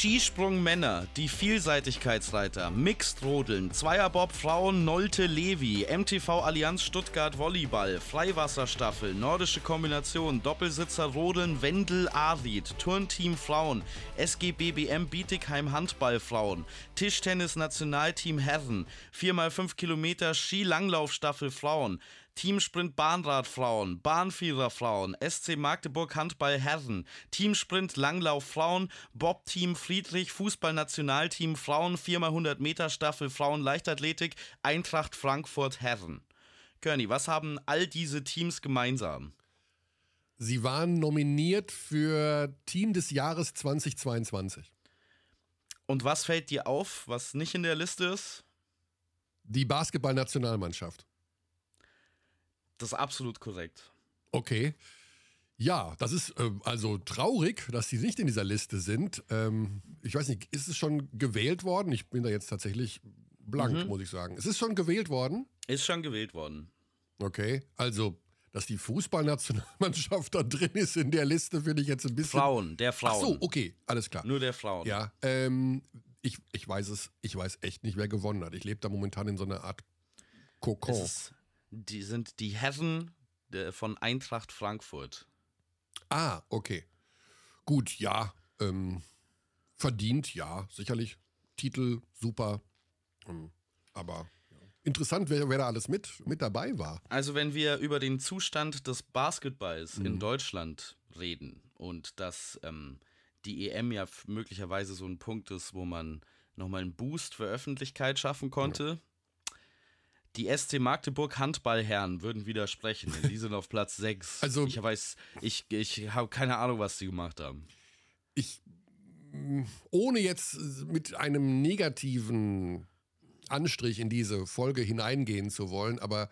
Skisprung Männer, die Vielseitigkeitsreiter, Mixed Rodeln, Zweierbob Frauen Nolte Levi, MTV Allianz Stuttgart Volleyball, Freiwasserstaffel, Nordische Kombination, Doppelsitzer Rodeln Wendel Arid, Turnteam Frauen, SGBBM Bietigheim Handball Frauen, Tischtennis Nationalteam Herren, 4x5 Kilometer Skilanglaufstaffel Frauen, Teamsprint Bahnrad Frauen, Bahnvierer Frauen, SC Magdeburg Handball Herren, Teamsprint Langlauf Frauen, Bob-Team Friedrich, Fußballnationalteam Frauen, 4x100 Meter Staffel Frauen Leichtathletik, Eintracht Frankfurt Herren. Körny, was haben all diese Teams gemeinsam? Sie waren nominiert für Team des Jahres 2022. Und was fällt dir auf, was nicht in der Liste ist? Die Basketballnationalmannschaft. Das ist absolut korrekt. Okay. Ja, das ist äh, also traurig, dass die nicht in dieser Liste sind. Ähm, ich weiß nicht, ist es schon gewählt worden? Ich bin da jetzt tatsächlich blank, mhm. muss ich sagen. Es ist schon gewählt worden? Ist schon gewählt worden. Okay, also, dass die Fußballnationalmannschaft da drin ist in der Liste, finde ich jetzt ein bisschen. Frauen, der Frauen. Ach so, okay, alles klar. Nur der Frauen. Ja, ähm, ich, ich weiß es, ich weiß echt nicht, wer gewonnen hat. Ich lebe da momentan in so einer Art Kokon. Es ist die sind die Herren von Eintracht Frankfurt. Ah, okay. Gut, ja. Ähm, verdient, ja, sicherlich. Titel, super. Ähm, aber interessant, wer, wer, da alles mit, mit dabei war. Also, wenn wir über den Zustand des Basketballs mhm. in Deutschland reden und dass ähm, die EM ja möglicherweise so ein Punkt ist, wo man nochmal einen Boost für Öffentlichkeit schaffen konnte. Die SC Magdeburg Handballherren würden widersprechen. Die sind auf Platz 6. Also, ich weiß, ich, ich habe keine Ahnung, was sie gemacht haben. Ich, ohne jetzt mit einem negativen Anstrich in diese Folge hineingehen zu wollen, aber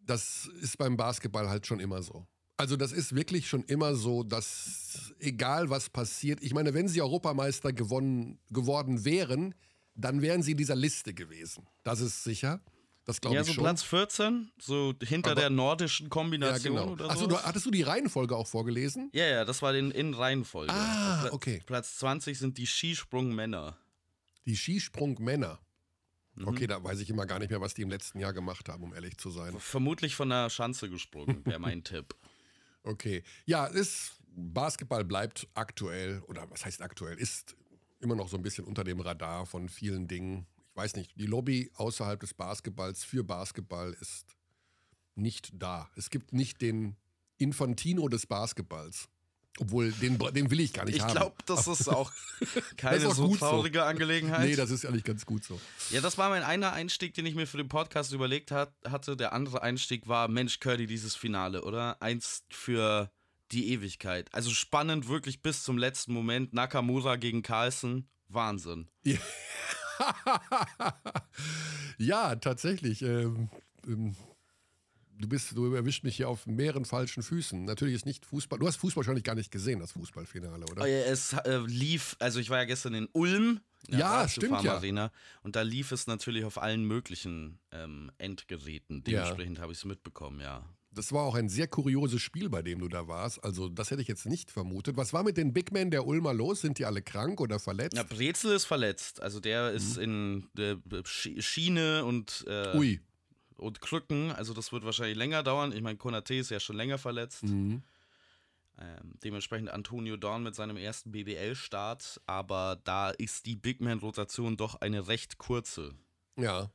das ist beim Basketball halt schon immer so. Also das ist wirklich schon immer so, dass egal was passiert, ich meine, wenn sie Europameister gewonnen, geworden wären, dann wären sie in dieser Liste gewesen. Das ist sicher. Das glaube ja, ich so schon. Platz 14, so hinter Aber, der nordischen Kombination ja, genau. oder so. Achso, hattest du die Reihenfolge auch vorgelesen? Ja, ja, das war in, in Reihenfolge. Ah, okay. Platz 20 sind die Skisprungmänner. Die Skisprungmänner. Mhm. Okay, da weiß ich immer gar nicht mehr, was die im letzten Jahr gemacht haben, um ehrlich zu sein. Vermutlich von der Schanze gesprungen, wäre mein Tipp. Okay. Ja, ist, Basketball bleibt aktuell, oder was heißt aktuell, ist immer noch so ein bisschen unter dem Radar von vielen Dingen weiß nicht, die Lobby außerhalb des Basketballs für Basketball ist nicht da. Es gibt nicht den Infantino des Basketballs. Obwohl, den, den will ich gar nicht ich haben. Ich glaube, das ist auch keine ist auch so traurige so. Angelegenheit. Nee, das ist eigentlich ganz gut so. Ja, das war mein einer Einstieg, den ich mir für den Podcast überlegt hat, hatte. Der andere Einstieg war, Mensch, Curdy, dieses Finale, oder? Eins für die Ewigkeit. Also spannend wirklich bis zum letzten Moment. Nakamura gegen Carlsen. Wahnsinn. Ja. ja, tatsächlich. Ähm, ähm, du bist, du erwischt mich hier auf mehreren falschen Füßen. Natürlich ist nicht Fußball. Du hast Fußball wahrscheinlich gar nicht gesehen, das Fußballfinale, oder? Es äh, lief, also ich war ja gestern in Ulm. In ja, stimmt ja. Arena, und da lief es natürlich auf allen möglichen ähm, Endgeräten. Dementsprechend ja. habe ich es mitbekommen, ja. Das war auch ein sehr kurioses Spiel, bei dem du da warst. Also, das hätte ich jetzt nicht vermutet. Was war mit den Big Men der Ulmer los? Sind die alle krank oder verletzt? Ja, Brezel ist verletzt. Also, der ist mhm. in der Schiene und, äh, Ui. und Krücken. Also, das wird wahrscheinlich länger dauern. Ich meine, Konate ist ja schon länger verletzt. Mhm. Ähm, dementsprechend Antonio Dorn mit seinem ersten BBL-Start. Aber da ist die Big Man-Rotation doch eine recht kurze. Ja.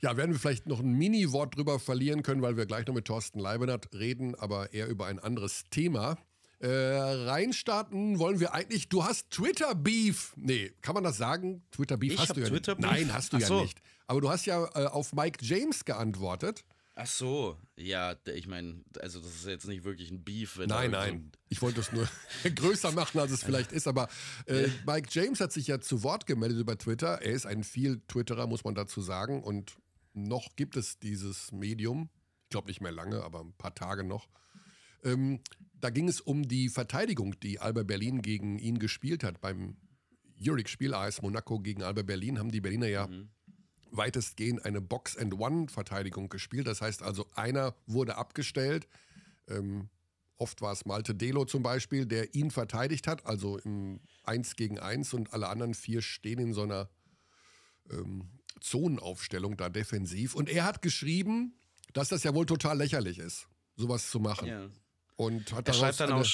Ja, werden wir vielleicht noch ein Mini-Wort drüber verlieren können, weil wir gleich noch mit Thorsten Leibenert reden, aber eher über ein anderes Thema. Äh, reinstarten wollen wir eigentlich. Du hast Twitter-Beef. Nee, kann man das sagen? Twitter-Beef hast du ja Twitter nicht. Nein, hast du Ach ja nicht. Aber du hast ja äh, auf Mike James geantwortet. Ach so, ja, ich meine, also das ist jetzt nicht wirklich ein Beef. nein, nein, so ich wollte es nur größer machen, als es vielleicht ist, aber äh, Mike James hat sich ja zu Wort gemeldet über Twitter. Er ist ein viel Twitterer, muss man dazu sagen, und noch gibt es dieses Medium. Ich glaube nicht mehr lange, aber ein paar Tage noch. Ähm, da ging es um die Verteidigung, die Alba Berlin gegen ihn gespielt hat. Beim Jurik-Spiel AS Monaco gegen Alba Berlin haben die Berliner ja mhm weitestgehend eine Box-and-One-Verteidigung gespielt. Das heißt also, einer wurde abgestellt ähm, Oft war es Malte Delo zum Beispiel, der ihn verteidigt hat, also im 1 gegen 1 und alle anderen vier stehen in so einer ähm, Zonenaufstellung da defensiv. Und er hat geschrieben, dass das ja wohl total lächerlich ist, sowas zu machen. Ja. Und hat er schreibt dann, auch,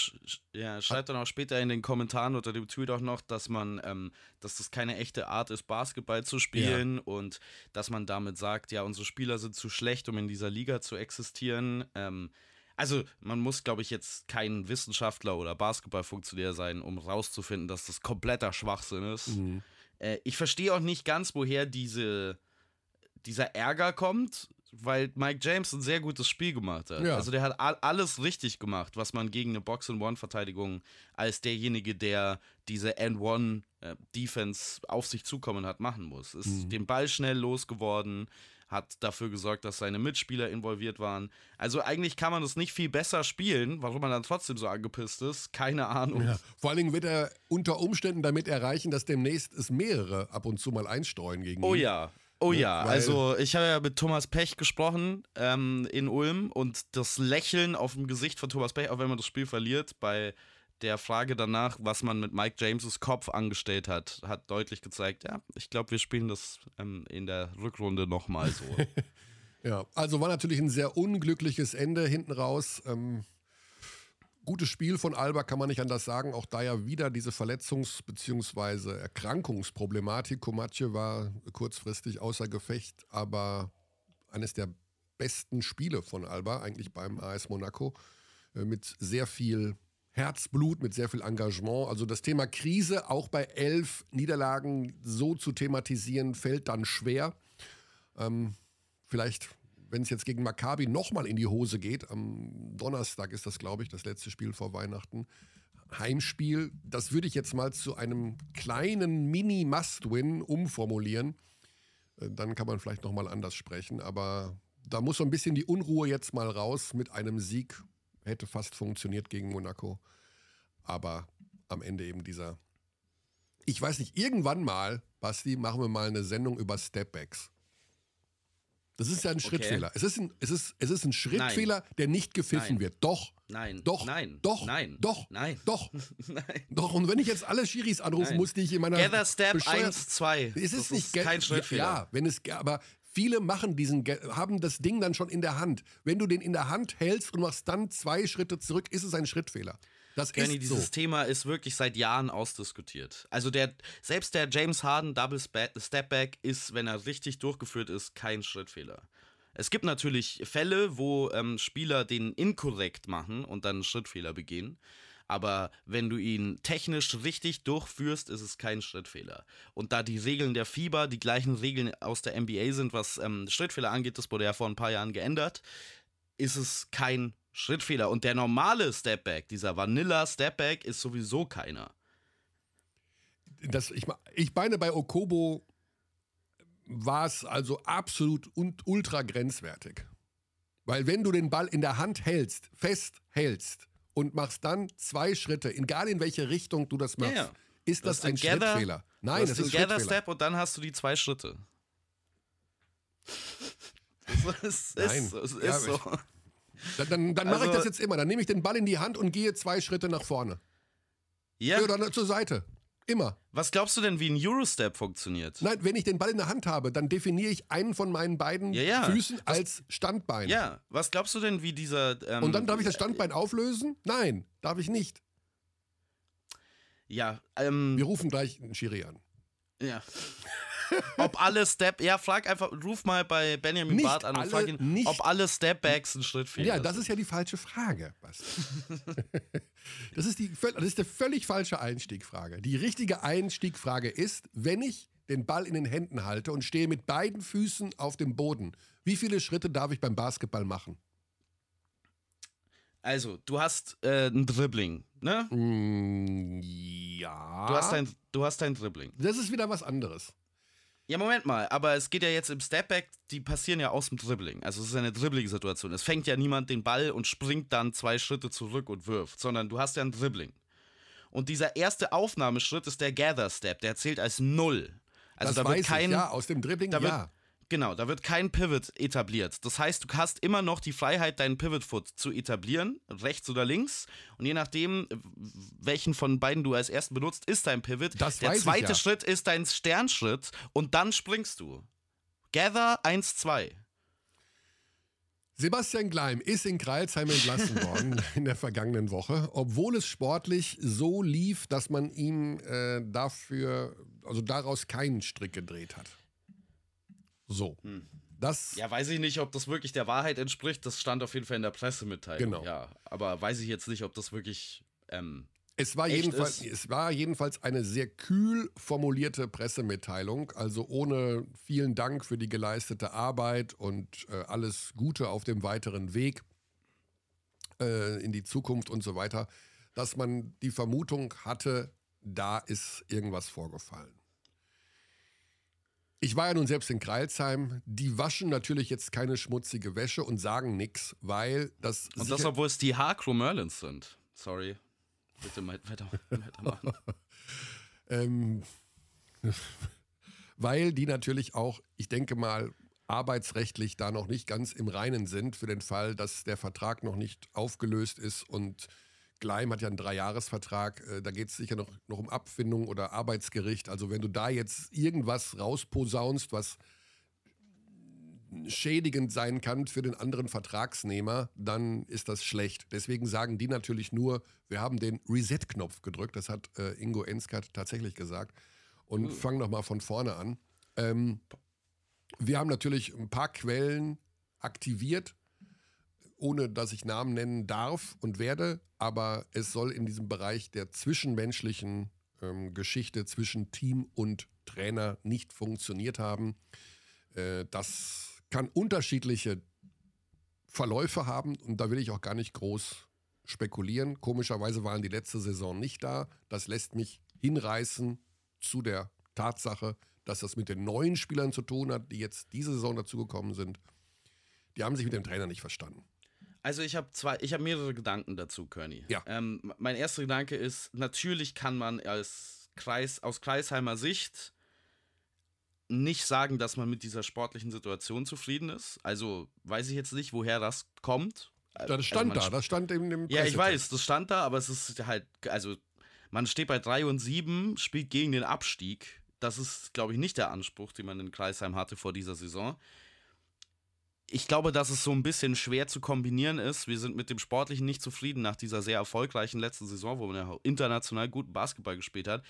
ja, schreibt dann auch später in den Kommentaren unter dem Tweet auch noch, dass man, ähm, dass das keine echte Art ist, Basketball zu spielen ja. und dass man damit sagt, ja, unsere Spieler sind zu schlecht, um in dieser Liga zu existieren. Ähm, also man muss, glaube ich, jetzt kein Wissenschaftler oder Basketballfunktionär sein, um rauszufinden, dass das kompletter Schwachsinn ist. Mhm. Äh, ich verstehe auch nicht ganz, woher diese, dieser Ärger kommt weil Mike James ein sehr gutes Spiel gemacht hat. Ja. Also der hat alles richtig gemacht, was man gegen eine Box-and-One-Verteidigung als derjenige, der diese N-One-Defense auf sich zukommen hat, machen muss. Ist mhm. den Ball schnell losgeworden, hat dafür gesorgt, dass seine Mitspieler involviert waren. Also eigentlich kann man das nicht viel besser spielen, warum man dann trotzdem so angepisst ist, keine Ahnung. Ja. Vor allen Dingen wird er unter Umständen damit erreichen, dass demnächst es mehrere ab und zu mal einstreuen gegen oh ihn. Oh ja, Oh ja, Weil also ich habe ja mit Thomas Pech gesprochen ähm, in Ulm und das Lächeln auf dem Gesicht von Thomas Pech, auch wenn man das Spiel verliert, bei der Frage danach, was man mit Mike James' Kopf angestellt hat, hat deutlich gezeigt, ja, ich glaube, wir spielen das ähm, in der Rückrunde nochmal so. ja, also war natürlich ein sehr unglückliches Ende hinten raus. Ähm, gutes Spiel von Alba, kann man nicht anders sagen. Auch da ja wieder diese Verletzungs- bzw. Erkrankungsproblematik. Komatje war kurzfristig außer Gefecht, aber eines der besten Spiele von Alba, eigentlich beim AS Monaco, äh, mit sehr viel Herzblut, mit sehr viel Engagement. Also das Thema Krise auch bei elf Niederlagen so zu thematisieren, fällt dann schwer. Ähm, vielleicht wenn es jetzt gegen Maccabi nochmal in die Hose geht, am Donnerstag ist das, glaube ich, das letzte Spiel vor Weihnachten, Heimspiel, das würde ich jetzt mal zu einem kleinen Mini-Must-Win umformulieren. Äh, dann kann man vielleicht nochmal anders sprechen, aber da muss so ein bisschen die Unruhe jetzt mal raus mit einem Sieg. Hätte fast funktioniert gegen Monaco. Aber am Ende eben dieser. Ich weiß nicht, irgendwann mal, Basti, machen wir mal eine Sendung über Stepbacks. Das ist ja ein Schrittfehler. Okay. Es, ist ein, es, ist, es ist ein Schrittfehler, Nein. der nicht gepfiffen Nein. wird. Doch. Nein. Doch. Nein. Doch. Nein. Doch. Nein. Doch. Nein. Doch. Und wenn ich jetzt alle Schiris anrufen muss, die ich in meiner. Gather Step 1, 2. Es ist das nicht ist kein Schrittfehler. Ja, wenn es. Aber viele machen diesen, haben das Ding dann schon in der Hand. Wenn du den in der Hand hältst und machst dann zwei Schritte zurück, ist es ein Schrittfehler. Das Kenny, ist dieses so. Thema ist wirklich seit Jahren ausdiskutiert. Also der, selbst der James Harden Double Stepback ist, wenn er richtig durchgeführt ist, kein Schrittfehler. Es gibt natürlich Fälle, wo ähm, Spieler den inkorrekt machen und dann einen Schrittfehler begehen. Aber wenn du ihn technisch richtig durchführst, ist es kein Schrittfehler. Und da die Regeln der FIBA die gleichen Regeln aus der NBA sind, was ähm, Schrittfehler angeht, das wurde ja vor ein paar Jahren geändert, ist es kein Schrittfehler. Und der normale Stepback, dieser Vanilla Stepback, ist sowieso keiner. Das, ich, ich meine, bei Okobo war es also absolut und ultra grenzwertig. Weil wenn du den Ball in der Hand hältst, fest hältst und machst dann zwei Schritte, egal in welche Richtung du das machst, ja, ja. ist das, das ein gather, Schrittfehler. Nein, das ist ein Gather Step und dann hast du die zwei Schritte. Es ist, Nein. So, es ist ja, so. Dann, dann, dann also, mache ich das jetzt immer. Dann nehme ich den Ball in die Hand und gehe zwei Schritte nach vorne. Ja. Oder zur Seite. Immer. Was glaubst du denn, wie ein Eurostep funktioniert? Nein, wenn ich den Ball in der Hand habe, dann definiere ich einen von meinen beiden ja, ja. Füßen was, als Standbein. Ja, was glaubst du denn, wie dieser. Ähm, Und dann darf ich das Standbein auflösen? Nein, darf ich nicht. Ja, ähm. Wir rufen gleich einen Schiri an. Ja. ob alle Step, ja, frag einfach, ruf mal bei Benjamin nicht Barth an und frag ihn, ob alle Stepbacks einen Schritt fehlen. Ja, das ist ja die falsche Frage, das, ist die, das ist der völlig falsche Einstiegfrage. Die richtige Einstiegfrage ist, wenn ich den Ball in den Händen halte und stehe mit beiden Füßen auf dem Boden, wie viele Schritte darf ich beim Basketball machen? Also, du hast äh, ein Dribbling, ne? Mm, ja. Du hast, ein, du hast ein Dribbling. Das ist wieder was anderes. Ja, Moment mal, aber es geht ja jetzt im Stepback, die passieren ja aus dem Dribbling. Also es ist eine Dribbling-Situation. Es fängt ja niemand den Ball und springt dann zwei Schritte zurück und wirft, sondern du hast ja ein Dribbling. Und dieser erste Aufnahmeschritt ist der Gather Step, der zählt als Null. Also das da wird kein, ich, ja, aus dem Dribbling, da wird, ja. Genau, da wird kein Pivot etabliert. Das heißt, du hast immer noch die Freiheit, deinen Pivot-Foot zu etablieren, rechts oder links. Und je nachdem, welchen von beiden du als ersten benutzt, ist dein Pivot. Das Der zweite ja. Schritt ist dein Sternschritt und dann springst du. Gather 1, 2. Sebastian Gleim ist in Kreilsheim entlassen worden in der vergangenen Woche, obwohl es sportlich so lief, dass man ihm äh, dafür, also daraus keinen Strick gedreht hat. So. Das Ja, weiß ich nicht, ob das wirklich der Wahrheit entspricht. Das stand auf jeden Fall in der Pressemitteilung. Genau. Ja, aber weiß ich jetzt nicht, ob das wirklich. Ähm, Es war, jedenfalls, ist. es war jedenfalls eine sehr kühl formulierte Pressemitteilung, also ohne vielen Dank für die geleistete Arbeit und äh, alles Gute auf dem weiteren Weg äh, in die Zukunft und so weiter, dass man die Vermutung hatte, da ist irgendwas vorgefallen. Ich war ja nun selbst in Kreilsheim. Die waschen natürlich jetzt keine schmutzige Wäsche und sagen nichts, weil das. und das, obwohl es die Hakro Merlins sind. Sorry. Bitte weiter, weitermachen. Ähm, weil die natürlich auch, ich denke mal, arbeitsrechtlich da noch nicht ganz im Reinen sind für den Fall, dass der Vertrag noch nicht aufgelöst ist und Gleim hat ja einen Dreijahresvertrag, äh, da geht es sicher noch, noch um Abfindung oder Arbeitsgericht. Also wenn du da jetzt irgendwas rausposaunst, was schädigend sein kann für den anderen Vertragsnehmer, dann ist das schlecht. Deswegen sagen die natürlich nur, wir haben den Reset-Knopf gedrückt. Das hat äh, Ingo Enskat tatsächlich gesagt. Und fangen nochmal von vorne an. Ähm, wir haben natürlich ein paar Quellen aktiviert, ohne dass ich Namen nennen darf und werde, aber es soll in diesem Bereich der zwischenmenschlichen ähm, Geschichte zwischen Team und Trainer nicht funktioniert haben. Äh, das kann unterschiedliche Verläufe haben und da will ich auch gar nicht groß spekulieren. Komischerweise waren die letzte Saison nicht da. Das lässt mich hinreißen zu der Tatsache, dass das mit den neuen Spielern zu tun hat, die jetzt diese Saison dazugekommen sind. Die haben sich mit dem Trainer nicht verstanden. Also ich habe zwei, ich habe mehrere Gedanken dazu, Körny. Ja. Ähm, mein erster Gedanke ist, natürlich kann man als Kreis, aus Kreisheimer Sicht nicht sagen, dass man mit dieser sportlichen Situation zufrieden ist. Also weiß ich jetzt nicht, woher das kommt. Das stand also da, das stand in dem Ja, ich weiß, das stand da, aber es ist halt, also man steht bei 3 und 7, spielt gegen den Abstieg. Das ist, glaube ich, nicht der Anspruch, den man in Kreisheim hatte vor dieser Saison. Ich glaube, dass es so ein bisschen schwer zu kombinieren ist. Wir sind mit dem Sportlichen nicht zufrieden nach dieser sehr erfolgreichen letzten Saison, wo man ja international guten Basketball gespielt hat.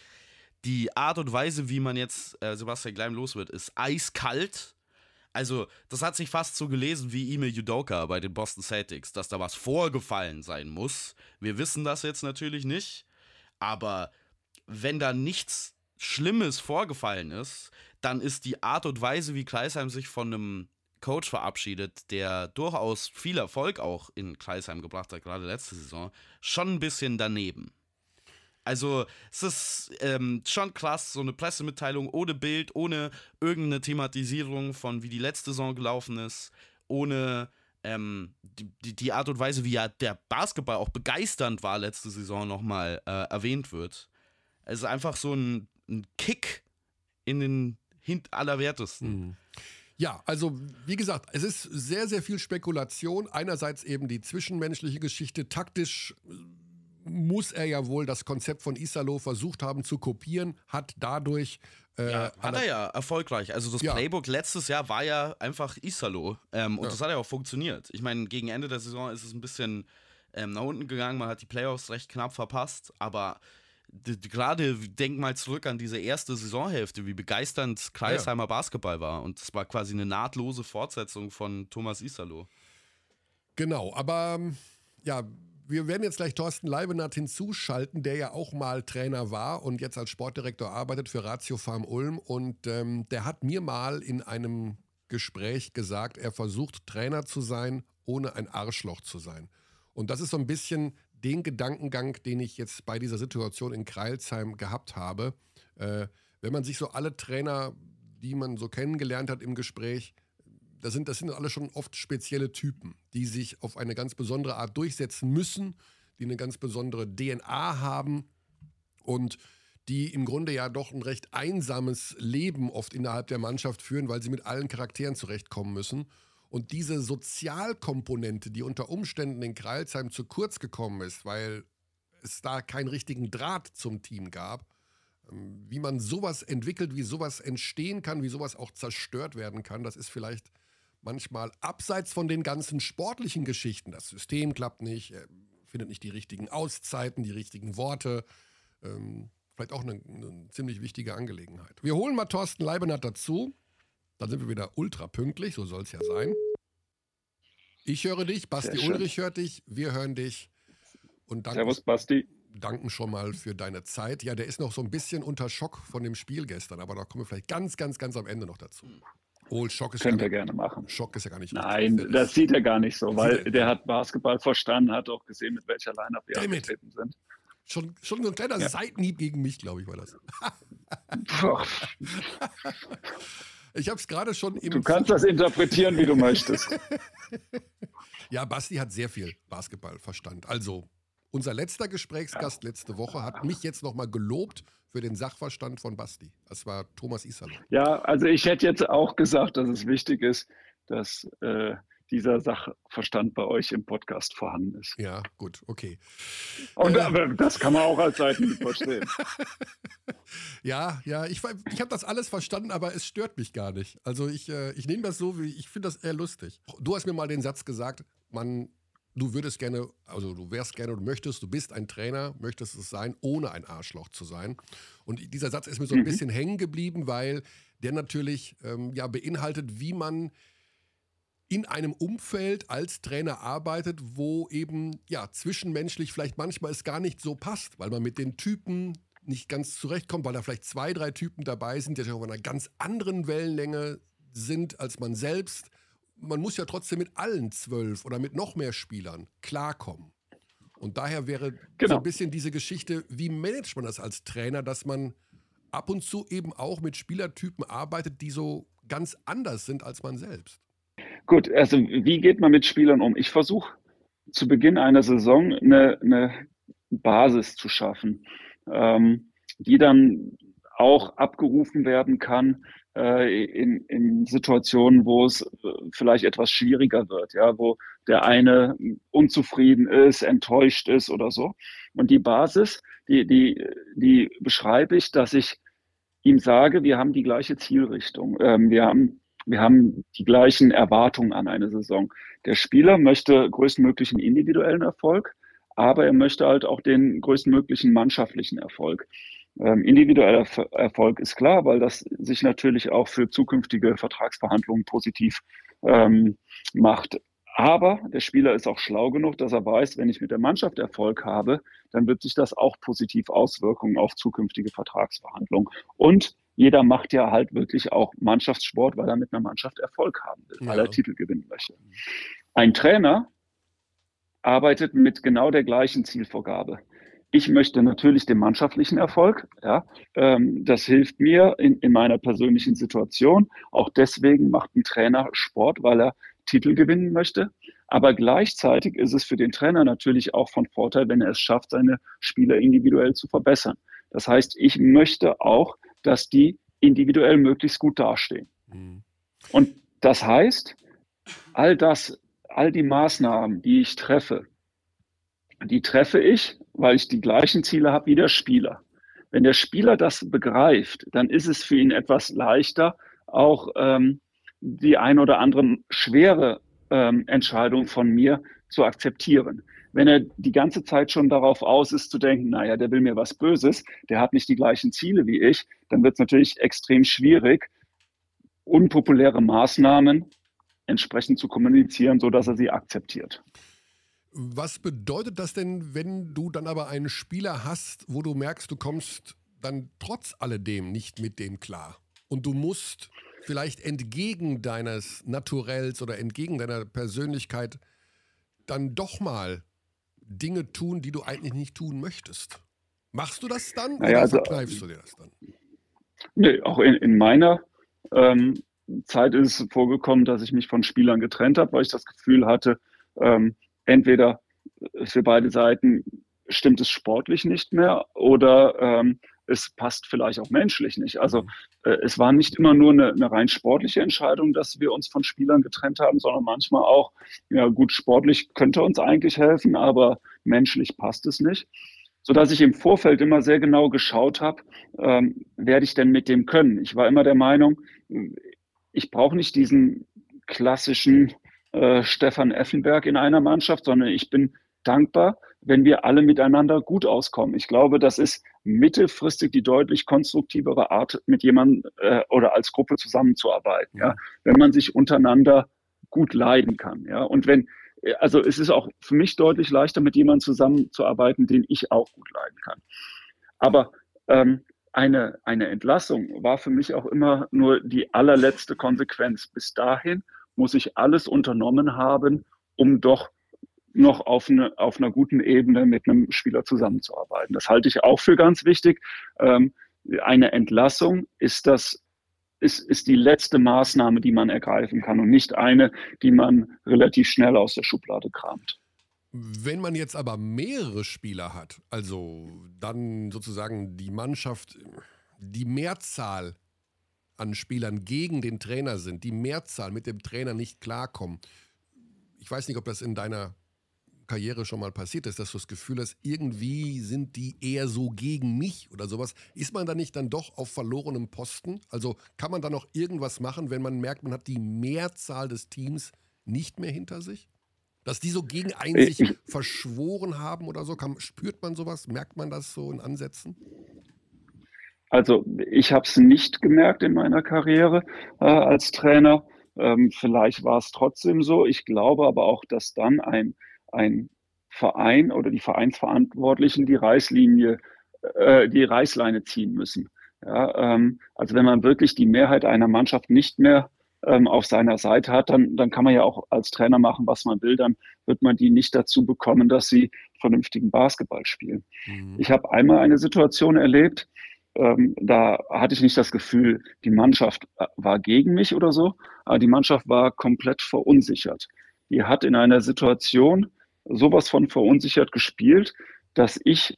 Die Art und Weise, wie man jetzt äh, Sebastian Gleim los wird, ist eiskalt. Also, das hat sich fast so gelesen wie Emil Judoka bei den Boston Celtics, dass da was vorgefallen sein muss. Wir wissen das jetzt natürlich nicht, aber wenn da nichts Schlimmes vorgefallen ist, dann ist die Art und Weise, wie Kreisheim sich von einem Coach verabschiedet, der durchaus viel Erfolg auch in Kreisheim gebracht hat, gerade letzte Saison, schon ein bisschen daneben. Also es ist ähm, schon krass, so eine Pressemitteilung ohne Bild, ohne irgendeine Thematisierung von wie die letzte Saison gelaufen ist, ohne ähm, die, die, Art und Weise, wie ja der Basketball auch begeisternd war letzte Saison nochmal äh, erwähnt wird. Es ist einfach so ein, ein Kick in den Hint allerwertesten. Ja, also wie gesagt, es ist sehr, sehr viel Spekulation. Einerseits eben die zwischenmenschliche Geschichte. Taktisch äh, muss er ja wohl das Konzept von Isalo versucht haben zu kopieren, hat dadurch. Äh, Ja, hat er ja erfolgreich. Also das Ja. Playbook letztes Jahr war ja einfach Isalo. Ähm, und das hat ja auch funktioniert. Ich meine, gegen Ende der Saison ist es ein bisschen ähm, nach unten gegangen. Man hat die Playoffs recht knapp verpasst. Aber gerade denk mal zurück an diese erste Saisonhälfte, wie begeisternd Kreisheimer Basketball war. Und das war quasi eine nahtlose Fortsetzung von Thomas Isalo. Genau, aber ähm, ja, wir werden jetzt gleich Thorsten Leibenhardt hinzuschalten, der ja auch mal Trainer war und jetzt als Sportdirektor arbeitet für Ratio Farm Ulm. Und ähm, der hat mir mal in einem Gespräch gesagt, er versucht Trainer zu sein, ohne ein Arschloch zu sein. Und das ist so ein bisschen den Gedankengang, den ich jetzt bei dieser Situation in Kreilsheim gehabt habe. Äh, wenn man sich so alle Trainer, die man so kennengelernt hat im Gespräch, das sind, das sind alle schon oft spezielle Typen, die sich auf eine ganz besondere Art durchsetzen müssen, die eine ganz besondere DNA haben und die im Grunde ja doch ein recht einsames Leben oft innerhalb der Mannschaft führen, weil sie mit allen Charakteren zurechtkommen müssen. Und diese Sozialkomponente, die unter Umständen in Kreilsheim zu kurz gekommen ist, weil es da keinen richtigen Draht zum Team gab, ähm, wie man sowas entwickelt, wie sowas entstehen kann, wie sowas auch zerstört werden kann, das ist vielleicht manchmal abseits von den ganzen sportlichen Geschichten. Das System klappt nicht, findet nicht die richtigen Auszeiten, die richtigen Worte. Ähm, vielleicht auch eine, eine, ziemlich wichtige Angelegenheit. Wir holen mal Thorsten Leibenhardt dazu. Dann sind wir wieder ultra pünktlich, so soll es ja sein. Ich höre dich, Basti Ulrich hört dich, wir hören dich. Und danken, Servus, Basti. Danken schon mal für deine Zeit. Ja, der ist noch so ein bisschen unter Schock von dem Spiel gestern, aber da kommen wir vielleicht ganz, ganz, ganz am Ende noch dazu. Oh, Schock ist Könnt ja, ihr gerne machen. Schock ist ja gar nicht Nein, richtig. das sieht er gar nicht so, weil der hat Basketball verstanden, hat auch gesehen, mit welcher Line-Up wir angetreten sind. Schon, schon so ein kleiner ja. Seitenhieb gegen mich, glaube ich, war das. ich habe es gerade schon im. Du kannst das interpretieren, wie du möchtest. ja, Basti hat sehr viel Basketballverstand. Also, unser letzter Gesprächsgast letzte Woche hat mich jetzt nochmal gelobt für den Sachverstand von Basti. Das war Thomas Isalo. Ja, also ich hätte jetzt auch gesagt, dass es wichtig ist, dass äh, dieser Sachverstand bei euch im Podcast vorhanden ist. Ja, gut, okay. Und äh, das kann man auch als Seiten verstehen. ja, ja, ich, ich habe das alles verstanden, aber es stört mich gar nicht. Also ich, äh, ich nehme das so, wie ich finde das eher lustig. Du hast mir mal den Satz gesagt, man du würdest gerne, also du wärst gerne, du möchtest, du bist ein Trainer, möchtest es sein, ohne ein Arschloch zu sein. Und dieser Satz ist mir so ein mhm. bisschen hängen geblieben, weil der natürlich ähm, ja beinhaltet, wie man in einem Umfeld als Trainer arbeitet, wo eben ja zwischenmenschlich vielleicht manchmal es gar nicht so passt, weil man mit den Typen nicht ganz zurechtkommt, weil da vielleicht zwei, drei Typen dabei sind, die auf einer ganz anderen Wellenlänge sind als man selbst man muss ja trotzdem mit allen zwölf oder mit noch mehr Spielern klarkommen. Und daher wäre genau. so ein bisschen diese Geschichte, wie managt man das als Trainer, dass man ab und zu eben auch mit Spielertypen arbeitet, die so ganz anders sind als man selbst. Gut, also wie geht man mit Spielern um? Ich versuche zu Beginn einer Saison eine, eine Basis zu schaffen, ähm, die dann auch abgerufen werden kann äh, in, in Situationen, wo es äh, vielleicht etwas schwieriger wird, ja, wo der eine unzufrieden ist, enttäuscht ist oder so. Und die Basis, die, die, die beschreibe ich, dass ich ihm sage, wir haben die gleiche Zielrichtung. Ähm, wir haben wir haben die gleichen Erwartungen an eine Saison. Der Spieler möchte größtmöglichen individuellen Erfolg, aber er möchte halt auch den größtmöglichen mannschaftlichen Erfolg. Ähm, individueller Erfolg ist klar, weil das sich natürlich auch für zukünftige Vertragsverhandlungen positiv ähm, macht. Aber der Spieler ist auch schlau genug, dass er weiß, wenn ich mit der Mannschaft Erfolg habe, dann wird sich das auch positiv auswirken auf zukünftige Vertragsverhandlungen. Und jeder macht ja halt wirklich auch Mannschaftssport, weil er mit einer Mannschaft Erfolg haben will, ja. weil er Titel gewinnen möchte. Ein Trainer arbeitet mit genau der gleichen Zielvorgabe. Ich möchte natürlich den mannschaftlichen Erfolg. Ja, ähm, das hilft mir in, in meiner persönlichen Situation. Auch deswegen macht ein Trainer Sport, weil er Titel gewinnen möchte. Aber gleichzeitig ist es für den Trainer natürlich auch von Vorteil, wenn er es schafft, seine Spieler individuell zu verbessern. Das heißt, ich möchte auch, dass die individuell möglichst gut dastehen. Mhm. Und das heißt, all das, all die Maßnahmen, die ich treffe, die treffe ich, weil ich die gleichen Ziele habe wie der Spieler. Wenn der Spieler das begreift, dann ist es für ihn etwas leichter, auch ähm, die ein oder andere schwere ähm, Entscheidung von mir zu akzeptieren. Wenn er die ganze Zeit schon darauf aus ist zu denken, naja, der will mir was Böses, der hat nicht die gleichen Ziele wie ich, dann wird es natürlich extrem schwierig, unpopuläre Maßnahmen entsprechend zu kommunizieren, sodass er sie akzeptiert. Was bedeutet das denn, wenn du dann aber einen Spieler hast, wo du merkst, du kommst dann trotz alledem nicht mit dem klar? Und du musst vielleicht entgegen deines Naturells oder entgegen deiner Persönlichkeit dann doch mal Dinge tun, die du eigentlich nicht tun möchtest. Machst du das dann naja, oder also, verkneifst du dir das dann? Nee, auch in, in meiner ähm, Zeit ist es vorgekommen, dass ich mich von Spielern getrennt habe, weil ich das Gefühl hatte, ähm, entweder für beide Seiten stimmt es sportlich nicht mehr oder ähm, es passt vielleicht auch menschlich nicht. Also mhm. äh, es war nicht immer nur eine, eine, rein sportliche Entscheidung, dass wir uns von Spielern getrennt haben, sondern manchmal auch, ja gut, sportlich könnte uns eigentlich helfen, aber menschlich passt es nicht. Sodass ich im Vorfeld immer sehr genau geschaut habe, ähm, werde ich denn mit dem können. Ich war immer der Meinung, ich brauche nicht diesen klassischen äh, Stefan Effenberg in einer Mannschaft, sondern ich bin dankbar, wenn wir alle miteinander gut auskommen. Ich glaube, das ist mittelfristig die deutlich konstruktivere Art, mit jemandem äh, oder als Gruppe zusammenzuarbeiten. Ja? Wenn man sich untereinander gut leiden kann. Ja? Und wenn, also es ist auch für mich deutlich leichter, mit jemandem zusammenzuarbeiten, den ich auch gut leiden kann. Aber ähm, eine, eine Entlassung war für mich auch immer nur die allerletzte Konsequenz. Bis dahin muss ich alles unternommen haben, um doch noch auf, eine, auf einer guten Ebene mit einem Spieler zusammenzuarbeiten. Das halte ich auch für ganz wichtig. Ähm, eine Entlassung ist das ist, ist die letzte Maßnahme, die man ergreifen kann und nicht eine, die man relativ schnell aus der Schublade kramt. Wenn man jetzt aber mehrere Spieler hat, also dann sozusagen die Mannschaft, die Mehrzahl an Spielern gegen den Trainer sind, die Mehrzahl mit dem Trainer nicht klarkommen. Ich weiß nicht, ob das in deiner Karriere schon mal passiert ist, dass du das Gefühl hast, irgendwie sind die eher so gegen mich oder sowas. Ist man da nicht dann doch auf verlorenem Posten? Also kann man da noch irgendwas machen, wenn man merkt, man hat die Mehrzahl des Teams nicht mehr hinter sich? Dass die so gegen einen sich verschworen haben oder so, kann, spürt man sowas? Merkt man das so in Ansätzen? Also ich habe es nicht gemerkt in meiner Karriere äh, als Trainer. Ähm, vielleicht war es trotzdem so. Ich glaube aber auch, dass dann ein ein Verein oder die Vereinsverantwortlichen die Reißlinie, äh, die Reißleine ziehen müssen. Ja, ähm, also wenn man wirklich die Mehrheit einer Mannschaft nicht mehr ähm, auf seiner Seite hat, dann, dann kann man ja auch als Trainer machen, was man will. Dann wird man die nicht dazu bekommen, dass sie vernünftigen Basketball spielen. Mhm. Ich habe einmal eine Situation erlebt, ähm, da hatte ich nicht das Gefühl, die Mannschaft äh, war gegen mich oder so, aber die Mannschaft war komplett verunsichert. Die hat in einer Situation, sowas von verunsichert gespielt, dass ich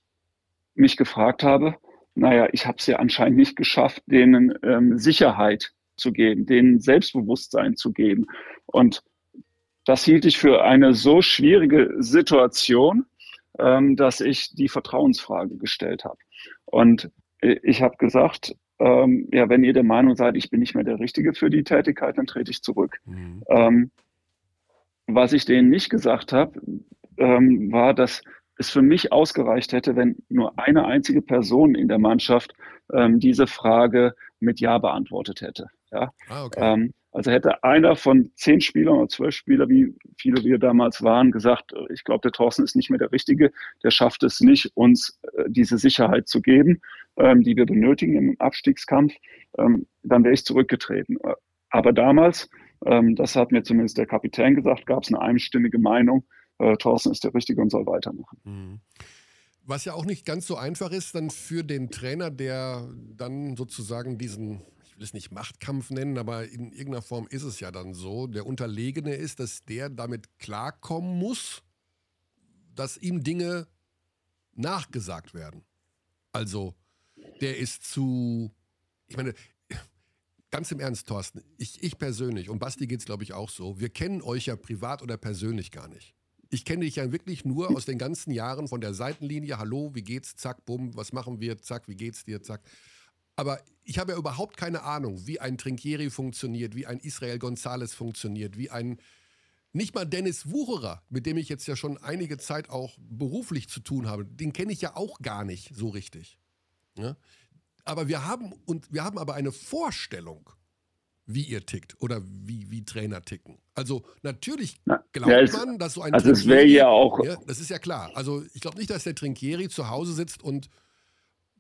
mich gefragt habe, naja, ich habe es ja anscheinend nicht geschafft, denen ähm, Sicherheit zu geben, denen Selbstbewusstsein zu geben. Und das hielt ich für eine so schwierige Situation, ähm, dass ich die Vertrauensfrage gestellt habe. Und äh, ich habe gesagt, ähm, ja, wenn ihr der Meinung seid, ich bin nicht mehr der Richtige für die Tätigkeit, dann trete ich zurück. Mhm. Ähm, was ich denen nicht gesagt habe, ähm, war, dass es für mich ausgereicht hätte, wenn nur eine einzige Person in der Mannschaft ähm, diese Frage mit Ja beantwortet hätte. Ja? Ah, okay. ähm, also hätte einer von zehn Spielern oder zwölf Spielern, wie viele wir damals waren, gesagt, äh, ich glaube, der Thorsten ist nicht mehr der Richtige, der schafft es nicht, uns äh, diese Sicherheit zu geben, ähm, die wir benötigen im Abstiegskampf, ähm, dann wäre ich zurückgetreten. Aber damals, ähm, das hat mir zumindest der Kapitän gesagt, gab es eine einstimmige Meinung, äh, Thorsten ist der Richtige und soll weitermachen. Mhm. Was ja auch nicht ganz so einfach ist, dann für den Trainer, der dann sozusagen diesen, ich will es nicht Machtkampf nennen, aber in irgendeiner Form ist es ja dann so, der Unterlegene ist, dass der damit klarkommen muss, dass ihm Dinge nachgesagt werden. Also, der ist zu, ich meine, ganz im Ernst, Thorsten, ich, ich persönlich, und Basti geht es glaube ich auch so, wir kennen euch ja privat oder persönlich gar nicht ich kenne dich ja wirklich nur aus den ganzen Jahren von der Seitenlinie. Hallo, wie geht's? Zack, bumm, was machen wir? Zack, wie geht's dir? Zack. Aber ich habe ja überhaupt keine Ahnung, wie ein Trinkieri funktioniert, wie ein Israel González funktioniert, wie ein nicht mal Dennis Wucherer, mit dem ich jetzt ja schon einige Zeit auch beruflich zu tun habe, den kenne ich ja auch gar nicht so richtig. Ja? Aber wir haben und wir haben aber eine Vorstellung wie ihr tickt oder wie, wie Trainer ticken. Also natürlich glaubt ja, es, man, dass so ein Also es wäre ja auch. Ja, das ist ja klar. Also ich glaube nicht, dass der Trinkieri zu Hause sitzt und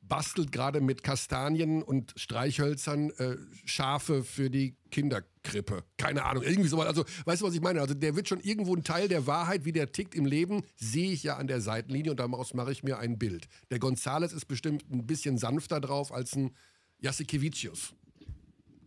bastelt gerade mit Kastanien und Streichhölzern äh, Schafe für die Kinderkrippe. Keine Ahnung, irgendwie sowas. Also, weißt du, was ich meine? Also, der wird schon irgendwo ein Teil der Wahrheit, wie der tickt im Leben, sehe ich ja an der Seitenlinie und daraus mache ich mir ein Bild. Der Gonzales ist bestimmt ein bisschen sanfter drauf als ein Jasikevicius.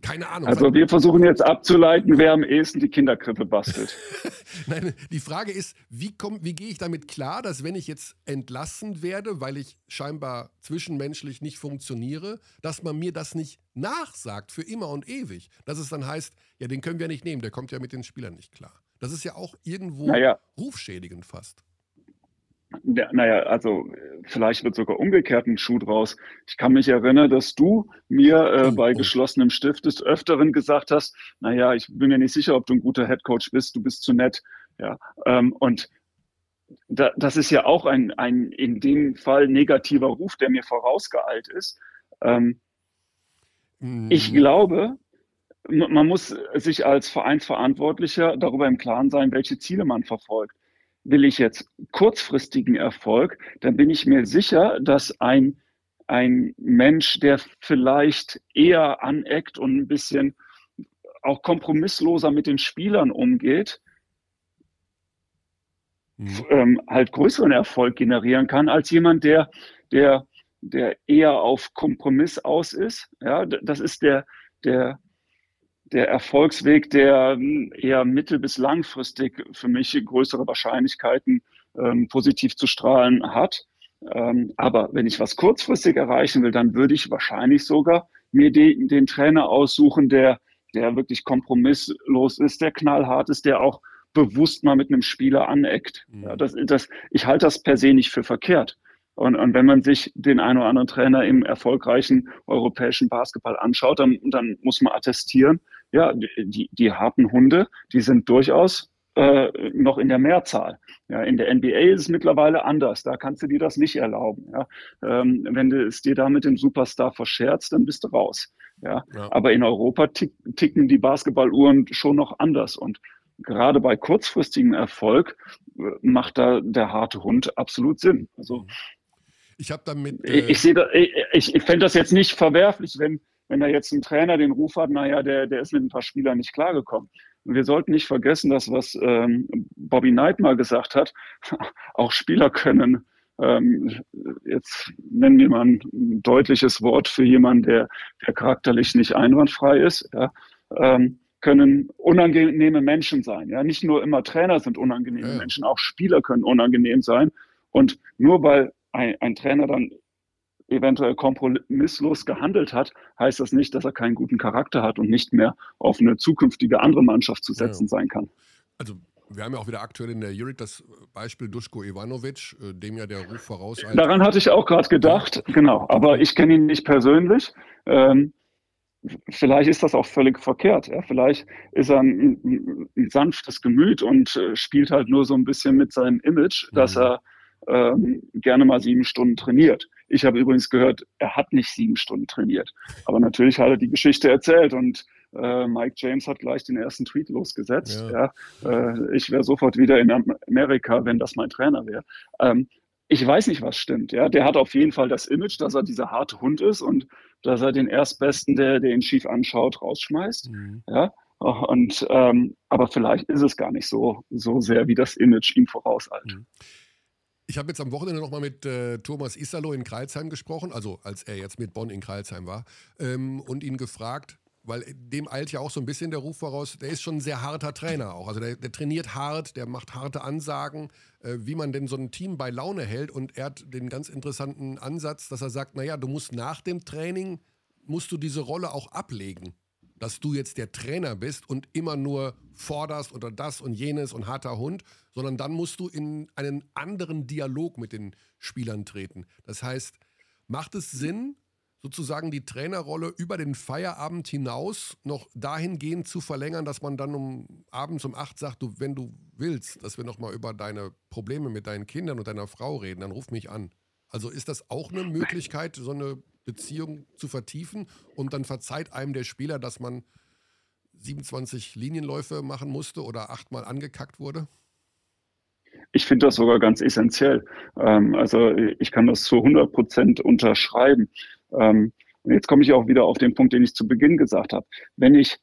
Keine Ahnung. Also wir versuchen jetzt abzuleiten, wer am ehesten die Kinderkrippe bastelt. Nein, die Frage ist, wie, komm, wie gehe ich damit klar, dass wenn ich jetzt entlassen werde, weil ich scheinbar zwischenmenschlich nicht funktioniere, dass man mir das nicht nachsagt für immer und ewig. Dass es dann heißt, ja, den können wir nicht nehmen, der kommt ja mit den Spielern nicht klar. Das ist ja auch irgendwo naja. rufschädigend fast. Ja, naja, also vielleicht wird sogar umgekehrt ein Schuh draus. Ich kann mich erinnern, dass du mir äh, bei geschlossenem Stift des Öfteren gesagt hast, naja, ich bin mir nicht sicher, ob du ein guter Headcoach bist, du bist zu nett. Ja, ähm, und da, das ist ja auch ein, ein in dem Fall negativer Ruf, der mir vorausgeeilt ist. Ähm, mm. Ich glaube, man muss sich als Vereinsverantwortlicher darüber im Klaren sein, welche Ziele man verfolgt will ich jetzt kurzfristigen Erfolg, dann bin ich mir sicher, dass ein, ein Mensch, der vielleicht eher aneckt und ein bisschen auch kompromissloser mit den Spielern umgeht, mhm. ähm, halt größeren Erfolg generieren kann, als jemand, der, der, der eher auf Kompromiss aus ist. Ja, das ist der, der, der Erfolgsweg, der hm, eher mittel- bis langfristig für mich größere Wahrscheinlichkeiten ähm, positiv zu strahlen hat. Ähm, aber wenn ich was kurzfristig erreichen will, dann würde ich wahrscheinlich sogar mir die, den Trainer aussuchen, der, der wirklich kompromisslos ist, der knallhart ist, der auch bewusst mal mit einem Spieler aneckt. Mhm. Ja, das, das, ich halte das per se nicht für verkehrt. Und, und wenn man sich den einen oder anderen Trainer im erfolgreichen europäischen Basketball anschaut, dann, dann muss man attestieren, ja, die, die harten Hunde, die sind durchaus äh, noch in der Mehrzahl. Ja, in der NBA ist es mittlerweile anders. Da kannst du dir das nicht erlauben. Ja. Ähm, wenn du es dir da mit dem Superstar verscherzt, dann bist du raus. Ja. ja. Aber in Europa tick, ticken die Basketballuhren schon noch anders. Und gerade bei kurzfristigem Erfolg äh, macht da der harte Hund absolut Sinn. Also ich habe damit. Äh ich, ich sehe, ich, ich fände das jetzt nicht verwerflich, wenn wenn da jetzt ein Trainer den Ruf hat, naja, der, der ist mit ein paar Spielern nicht klargekommen. Und wir sollten nicht vergessen, dass was ähm, Bobby Knight mal gesagt hat, auch Spieler können, ähm, jetzt nennen wir mal ein deutliches Wort für jemanden, der, der charakterlich nicht einwandfrei ist, ja, ähm, können unangenehme Menschen sein. Ja, nicht nur immer Trainer sind unangenehme ja. Menschen, auch Spieler können unangenehm sein. Und nur weil ein, ein Trainer dann eventuell kompromisslos gehandelt hat, heißt das nicht, dass er keinen guten Charakter hat und nicht mehr auf eine zukünftige andere Mannschaft zu setzen ja. sein kann. Also wir haben ja auch wieder aktuell in der Jurik das Beispiel Duschko Ivanovic, äh, dem ja der Ruf voraus. Daran hatte ich auch gerade gedacht, genau. Aber ich kenne ihn nicht persönlich. Ähm, vielleicht ist das auch völlig verkehrt. Ja? Vielleicht ist er ein, ein, sanftes Gemüt und äh, spielt halt nur so ein bisschen mit seinem Image, mhm. dass er ähm, gerne mal sieben Stunden trainiert. Ich habe übrigens gehört, er hat nicht sieben Stunden trainiert. Aber natürlich hat er die Geschichte erzählt und äh, Mike James hat gleich den ersten Tweet losgesetzt. Ja. ja äh, ich wäre sofort wieder in Amerika, wenn das mein Trainer wäre. Ähm, ich weiß nicht, was stimmt. Ja, der hat auf jeden Fall das Image, dass er dieser harte Hund ist und dass er den Erstbesten, der, der ihn schief anschaut, rausschmeißt. Mhm. Ja, und ähm, aber vielleicht ist es gar nicht so so sehr, wie das Image ihm vorauseilt. Mhm. Ich habe jetzt am Wochenende nochmal mit äh, Thomas Isalo in Kreilsheim gesprochen, also als er jetzt mit Bonn in Kreilsheim war, ähm, und ihn gefragt, weil dem eilt ja auch so ein bisschen der Ruf voraus, der ist schon ein sehr harter Trainer auch. Also der, der trainiert hart, der macht harte Ansagen, äh, wie man denn so ein Team bei Laune hält. Und er hat den ganz interessanten Ansatz, dass er sagt, naja, du musst nach dem Training, musst du diese Rolle auch ablegen dass du jetzt der Trainer bist und immer nur forderst oder das und jenes und harter Hund, sondern dann musst du in einen anderen Dialog mit den Spielern treten. Das heißt, macht es Sinn, sozusagen die Trainerrolle über den Feierabend hinaus noch dahingehend zu verlängern, dass man dann um abends um acht sagt, du, wenn du willst, dass wir nochmal über deine Probleme mit deinen Kindern und deiner Frau reden, dann ruf mich an. Also ist das auch eine Möglichkeit, so eine Beziehung zu vertiefen und dann verzeiht einem der Spieler, dass man 27 Linienläufe machen musste oder achtmal angekackt wurde? Ich finde das sogar ganz essentiell. Ähm, also ich kann das zu 100 Prozent unterschreiben. Ähm, und jetzt komme ich auch wieder auf den Punkt, den ich zu Beginn gesagt habe. Wenn ich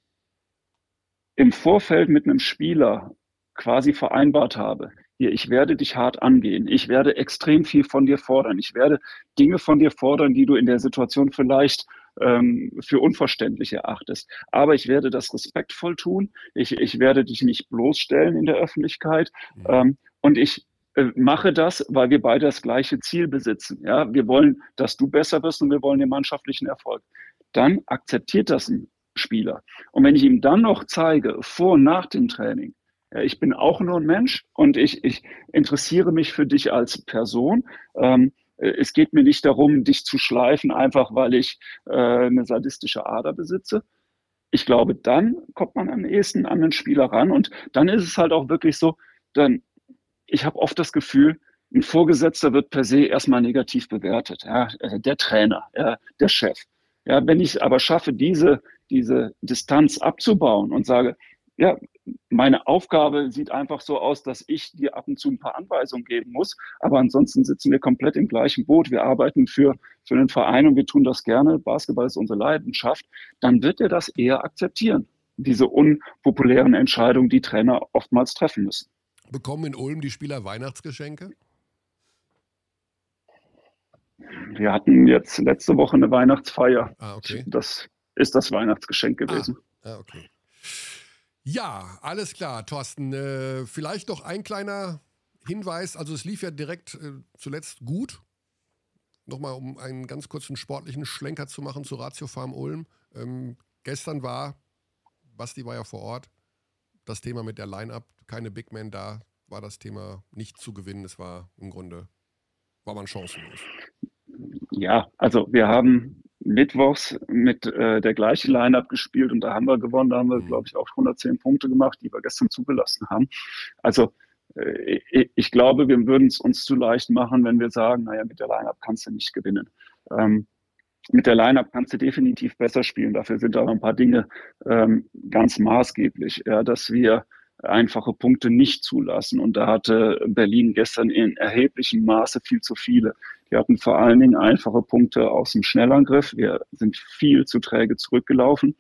im Vorfeld mit einem Spieler quasi vereinbart habe, hier, ich werde dich hart angehen, ich werde extrem viel von dir fordern, ich werde Dinge von dir fordern, die du in der Situation vielleicht ähm, für unverständlich erachtest. Aber ich werde das respektvoll tun. Ich, ich werde dich nicht bloßstellen in der Öffentlichkeit. Mhm. Und ich äh, mache das, weil wir beide das gleiche Ziel besitzen. Ja, wir wollen, dass du besser bist und wir wollen den mannschaftlichen Erfolg. Dann akzeptiert das ein Spieler. Und wenn ich ihm dann noch zeige, vor und nach dem Training, ja, ich bin auch nur ein Mensch und ich, ich interessiere mich für dich als Person. Ähm, äh, es geht mir nicht darum, dich zu schleifen, einfach weil ich äh, eine sadistische Ader besitze. Ich glaube, dann kommt man am ehesten an den Spieler ran und dann ist es halt auch wirklich so, dann, ich habe oft das Gefühl, ein Vorgesetzter wird per se erstmal negativ bewertet. Ja, äh, der Trainer, ja, der Chef. Ja, wenn ich es aber schaffe, diese, diese Distanz abzubauen und sage, ja, meine Aufgabe sieht einfach so aus, dass ich dir ab und zu ein paar Anweisungen geben muss. Aber ansonsten sitzen wir komplett im gleichen Boot. Wir arbeiten für, für den Verein und wir tun das gerne. Basketball ist unsere Leidenschaft. Dann wird er das eher akzeptieren. Diese unpopulären Entscheidungen, die Trainer oftmals treffen müssen. Bekommen in Ulm die Spieler Weihnachtsgeschenke? Wir hatten jetzt letzte Woche eine Weihnachtsfeier. Ah, okay. Das ist das Weihnachtsgeschenk gewesen. Ah, ah okay. Ja, alles klar, Thorsten. Äh, vielleicht noch ein kleiner Hinweis. Also es lief ja direkt äh, zuletzt gut. Nochmal, um einen ganz kurzen sportlichen Schlenker zu machen zu Ratio Farm Ulm. Ähm, gestern war, Basti war ja vor Ort, das Thema mit der Line-Up, keine Big Man da, war das Thema nicht zu gewinnen. Es war im Grunde, war man chancenlos. Ja, also wir haben mittwochs mit äh, der gleichen Line-Up gespielt und da haben wir gewonnen. Da haben wir, mhm. glaube ich, auch 110 Punkte gemacht, die wir gestern zugelassen haben. Also äh, ich glaube, wir würden es uns zu leicht machen, wenn wir sagen, naja, mit der Line-Up kannst du nicht gewinnen. Ähm, mit der Line-Up kannst du definitiv besser spielen. Dafür sind aber ein paar Dinge ähm, ganz maßgeblich, ja, dass wir einfache Punkte nicht zulassen. Und da hatte Berlin gestern in erheblichem Maße viel zu viele. Die hatten vor allen Dingen einfache Punkte aus dem Schnellangriff. Wir sind viel zu träge zurückgelaufen.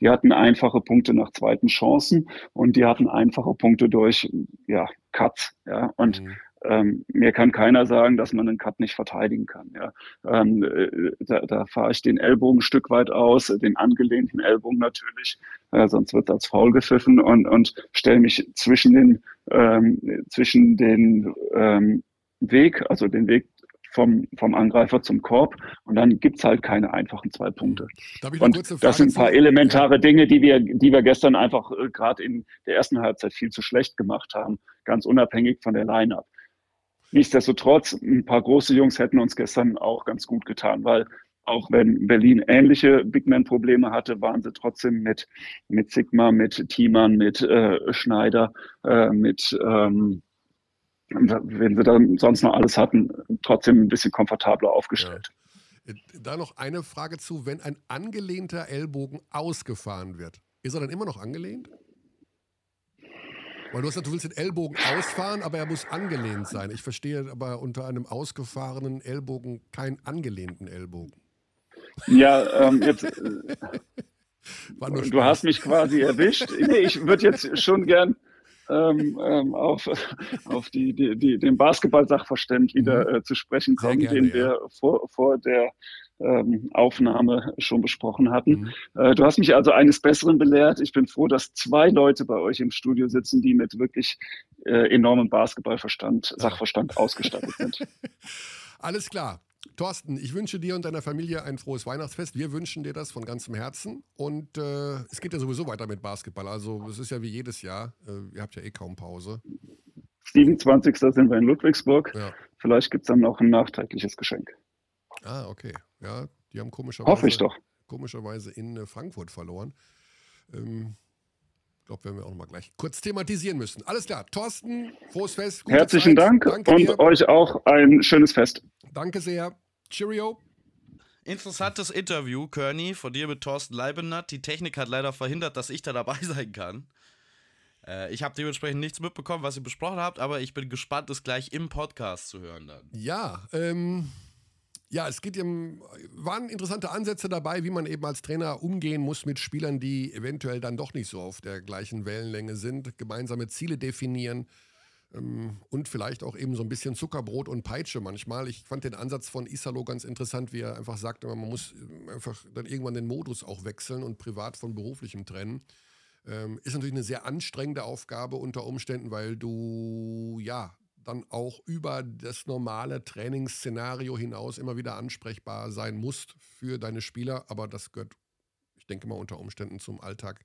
Die hatten einfache Punkte nach zweiten Chancen und die hatten einfache Punkte durch ja, Cuts. Ja. Und mhm. Ähm, mir kann keiner sagen, dass man einen Cut nicht verteidigen kann. Ja. Ähm, äh, da, da fahre ich den Ellbogen ein Stück weit aus, den angelehnten Ellbogen natürlich, äh, sonst wird als faul gepfiffen und, und stelle mich zwischen den, ähm, zwischen den ähm, Weg, also den Weg vom, vom Angreifer zum Korb und dann gibt's halt keine einfachen zwei Punkte. Und das sind ein paar elementare Dinge, die wir, die wir gestern einfach äh, gerade in der ersten Halbzeit viel zu schlecht gemacht haben, ganz unabhängig von der Line-Up. Nichtsdestotrotz, ein paar große Jungs hätten uns gestern auch ganz gut getan, weil auch wenn Berlin ähnliche Big Man-Probleme hatte, waren sie trotzdem mit, mit Sigma, mit Thiemann, mit äh, Schneider, äh, mit ähm, wenn sie dann sonst noch alles hatten, trotzdem ein bisschen komfortabler aufgestellt. Ja. Da noch eine Frage zu, wenn ein angelehnter Ellbogen ausgefahren wird, ist er dann immer noch angelehnt? Weil du hast gesagt, du willst den Ellbogen ausfahren, aber er muss angelehnt sein. Ich verstehe aber unter einem ausgefahrenen Ellbogen keinen angelehnten Ellbogen. Ja, ähm, jetzt. du hast mich quasi erwischt. Nee, ich würde jetzt schon gern ähm, ähm, auf, auf die, die, die, den Basketball-Sachverstand wieder mhm. äh, zu sprechen kommen, gerne, den ja. wir vor, vor der Aufnahme schon besprochen hatten. Mhm. Äh, du hast mich also eines Besseren belehrt. Ich bin froh, dass zwei Leute bei euch im Studio sitzen, die mit wirklich äh, enormem Basketballverstand, Sachverstand ausgestattet sind. Alles klar. Thorsten, ich wünsche dir und deiner Familie ein frohes Weihnachtsfest. Wir wünschen dir das von ganzem Herzen. Und äh, es geht ja sowieso weiter mit Basketball. Also es ist ja wie jedes Jahr. Äh, ihr habt ja eh kaum Pause. 27. sind wir in Ludwigsburg. Ja. Vielleicht gibt es dann noch ein nachträgliches Geschenk. Ah, okay. Ja, die haben komischerweise, Hoffe ich doch. komischerweise in äh, Frankfurt verloren. Ähm, ich glaube, werden wir auch noch mal gleich kurz thematisieren müssen. Alles klar, Thorsten, frohes Fest. Herzlichen Zeit. Dank Danke und dir. euch auch ein schönes Fest. Danke sehr. Cheerio. Interessantes Interview, Kearney, von dir mit Thorsten Leibennatt. Die Technik hat leider verhindert, dass ich da dabei sein kann. Äh, ich habe dementsprechend nichts mitbekommen, was ihr besprochen habt, aber ich bin gespannt, es gleich im Podcast zu hören dann. Ja, ähm, ja, es geht im, waren interessante Ansätze dabei, wie man eben als Trainer umgehen muss mit Spielern, die eventuell dann doch nicht so auf der gleichen Wellenlänge sind, gemeinsame Ziele definieren Ähm, und vielleicht auch eben so ein bisschen Zuckerbrot und Peitsche manchmal. Ich fand den Ansatz von Isalo ganz interessant, wie er einfach sagte, man muss äh, einfach dann irgendwann den Modus auch wechseln und privat von beruflichem trennen. Ähm, ist natürlich eine sehr anstrengende Aufgabe unter Umständen, weil du ja dann auch über das normale Trainingsszenario hinaus immer wieder ansprechbar sein musst für deine Spieler. Aber das gehört, ich denke mal, unter Umständen zum Alltag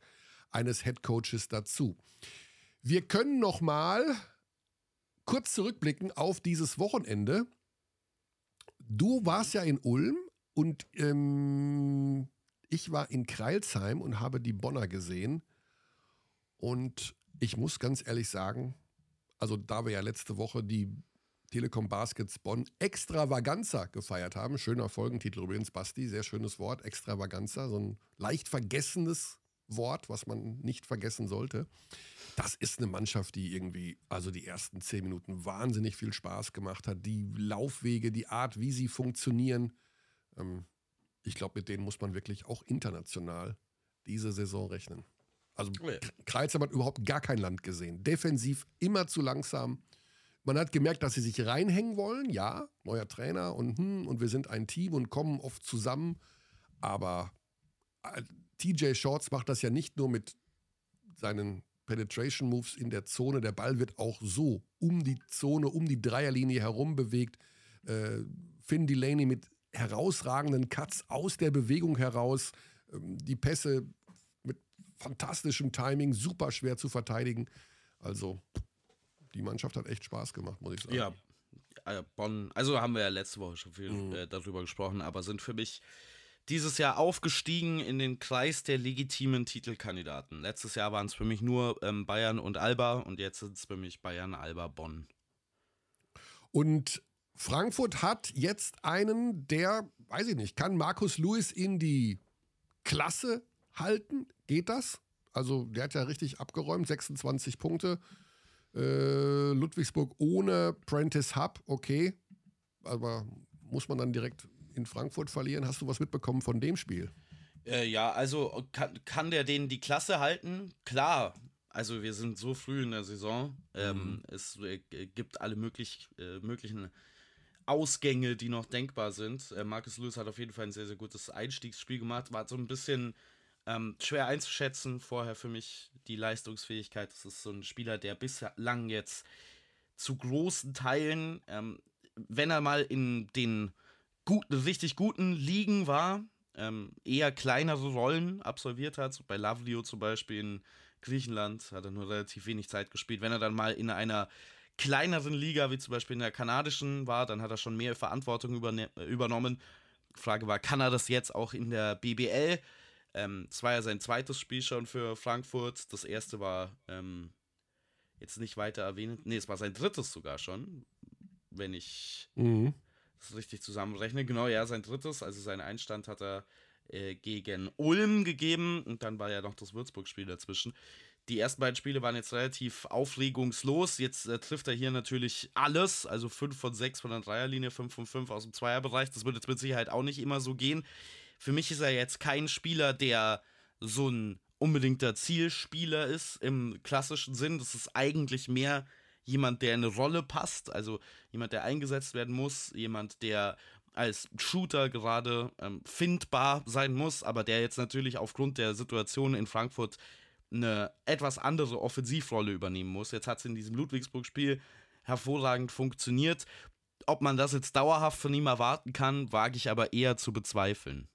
eines Headcoaches dazu. Wir können noch mal kurz zurückblicken auf dieses Wochenende. Du warst ja in Ulm und ähm, ich war in Kreilsheim und habe die Bonner gesehen. Und ich muss ganz ehrlich sagen, also da wir ja letzte Woche die Telekom Baskets Bonn Extravaganza gefeiert haben, schöner Folgentitel übrigens, Basti, sehr schönes Wort, Extravaganza, so ein leicht vergessenes Wort, was man nicht vergessen sollte. Das ist eine Mannschaft, die irgendwie, also die ersten zehn Minuten wahnsinnig viel Spaß gemacht hat. Die Laufwege, die Art, wie sie funktionieren. Ähm, ich glaube, mit denen muss man wirklich auch international diese Saison rechnen. Also oh ja. Kreuzheim hat überhaupt gar kein Land gesehen. Defensiv immer zu langsam. Man hat gemerkt, dass sie sich reinhängen wollen. Ja, neuer Trainer und, hm, und wir sind ein Team und kommen oft zusammen. Aber äh, TJ Shorts macht das ja nicht nur mit seinen Penetration Moves in der Zone. Der Ball wird auch so um die Zone, um die Dreierlinie herum bewegt. Äh, Finn Delaney mit herausragenden Cuts aus der Bewegung heraus. Ähm, die Pässe fantastischem Timing, super schwer zu verteidigen. Also, die Mannschaft hat echt Spaß gemacht, muss ich sagen. Ja, äh, Bonn, also haben wir ja letzte Woche schon viel mhm. äh, darüber gesprochen, aber sind für mich dieses Jahr aufgestiegen in den Kreis der legitimen Titelkandidaten. Letztes Jahr waren es für mich nur ähm, Bayern und Alba und jetzt sind es für mich Bayern, Alba, Bonn. Und Frankfurt hat jetzt einen, der, weiß ich nicht, kann Markus Lewis in die Klasse halten? Geht das? Also der hat ja richtig abgeräumt, 26 Punkte. Äh, Ludwigsburg ohne Prentice Hub, okay. Aber muss man dann direkt in Frankfurt verlieren? Hast du was mitbekommen von dem Spiel? Äh, ja, also kann, kann der denen die Klasse halten? Klar. Also wir sind so früh in der Saison. Ähm, mhm. Es äh, gibt alle möglich, äh, möglichen Ausgänge, die noch denkbar sind. Äh, Marcus Lewis hat auf jeden Fall ein sehr, sehr gutes Einstiegsspiel gemacht. War so ein bisschen ähm, schwer einzuschätzen vorher für mich die Leistungsfähigkeit. Das ist so ein Spieler, der bislang jetzt zu großen Teilen, ähm, wenn er mal in den guten, richtig guten Ligen war, ähm, eher kleinere Rollen absolviert hat. Bei Lavlio zum Beispiel in Griechenland hat er nur relativ wenig Zeit gespielt. Wenn er dann mal in einer kleineren Liga, wie zum Beispiel in der kanadischen war, dann hat er schon mehr Verantwortung übernommen. Die Frage war, kann er das jetzt auch in der BBL? Ähm, es war ja sein zweites Spiel schon für Frankfurt. Das erste war ähm, jetzt nicht weiter erwähnt. Nee, es war sein drittes sogar schon, wenn ich mhm. das richtig zusammenrechne. Genau, ja, sein drittes. Also seinen Einstand hat er äh, gegen Ulm gegeben und dann war ja noch das Würzburg-Spiel dazwischen. Die ersten beiden Spiele waren jetzt relativ aufregungslos. Jetzt äh, trifft er hier natürlich alles. Also 5 von 6 von der Dreierlinie, 5 von 5 aus dem Zweierbereich. Das wird jetzt mit Sicherheit auch nicht immer so gehen. Für mich ist er jetzt kein Spieler, der so ein unbedingter Zielspieler ist im klassischen Sinn. Das ist eigentlich mehr jemand, der in eine Rolle passt, also jemand, der eingesetzt werden muss, jemand, der als Shooter gerade ähm, findbar sein muss, aber der jetzt natürlich aufgrund der Situation in Frankfurt eine etwas andere Offensivrolle übernehmen muss. Jetzt hat es in diesem Ludwigsburg-Spiel hervorragend funktioniert. Ob man das jetzt dauerhaft von ihm erwarten kann, wage ich aber eher zu bezweifeln.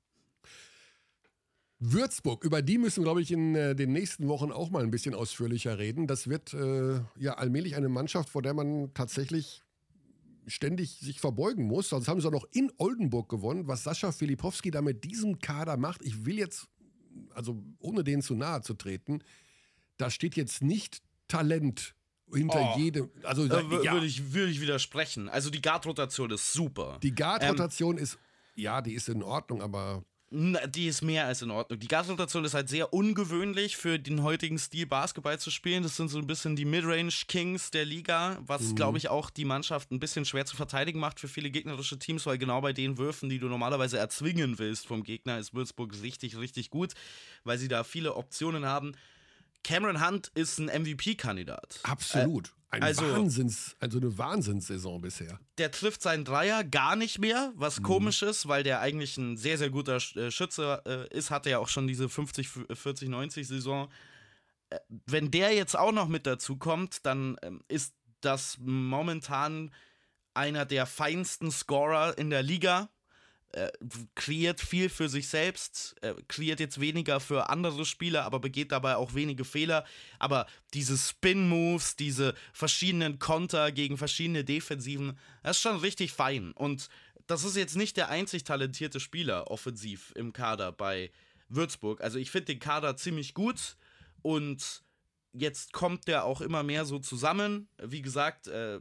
Würzburg, über die müssen, glaube ich, in äh, den nächsten Wochen auch mal ein bisschen ausführlicher reden. Das wird äh, ja allmählich eine Mannschaft, vor der man tatsächlich ständig sich verbeugen muss. Sonst haben sie auch noch in Oldenburg gewonnen. Was Sascha Filipowski da mit diesem Kader macht, ich will jetzt, also ohne denen zu nahe zu treten, da steht jetzt nicht Talent hinter oh, jedem. Also da, ja. würde ich, würd ich widersprechen. Also die Guard-Rotation ist super. Die Guard-Rotation ähm, ist, ja, die ist in Ordnung, aber die ist mehr als in Ordnung. Die Gasrotation ist halt sehr ungewöhnlich für den heutigen Stil Basketball zu spielen. Das sind so ein bisschen die Midrange Kings der Liga, was mhm. glaube ich auch die Mannschaft ein bisschen schwer zu verteidigen macht für viele gegnerische Teams, weil genau bei den Würfen, die du normalerweise erzwingen willst vom Gegner, ist Würzburg richtig, richtig gut, weil sie da viele Optionen haben. Cameron Hunt ist ein MVP-Kandidat. Absolut. Ein also- Wahnsinns, also eine Wahnsinnssaison bisher. Der trifft seinen Dreier gar nicht mehr, was komisch ist, weil der eigentlich ein sehr, sehr guter äh, Schütze äh, ist. Hatte ja auch schon diese 50, 40, 90 Saison. Äh, Wenn der jetzt auch noch mit dazu kommt, dann ähm, ist das momentan einer der feinsten Scorer in der Liga. Äh, kreiert viel für sich selbst, äh, kreiert jetzt weniger für andere Spieler, aber begeht dabei auch wenige Fehler. Aber diese Spin-Moves, diese verschiedenen Konter gegen verschiedene Defensiven, das ist schon richtig fein. Und das ist jetzt nicht der einzig talentierte Spieler offensiv im Kader bei Würzburg. Also ich finde den Kader ziemlich gut und jetzt kommt der auch immer mehr so zusammen. Wie gesagt, äh,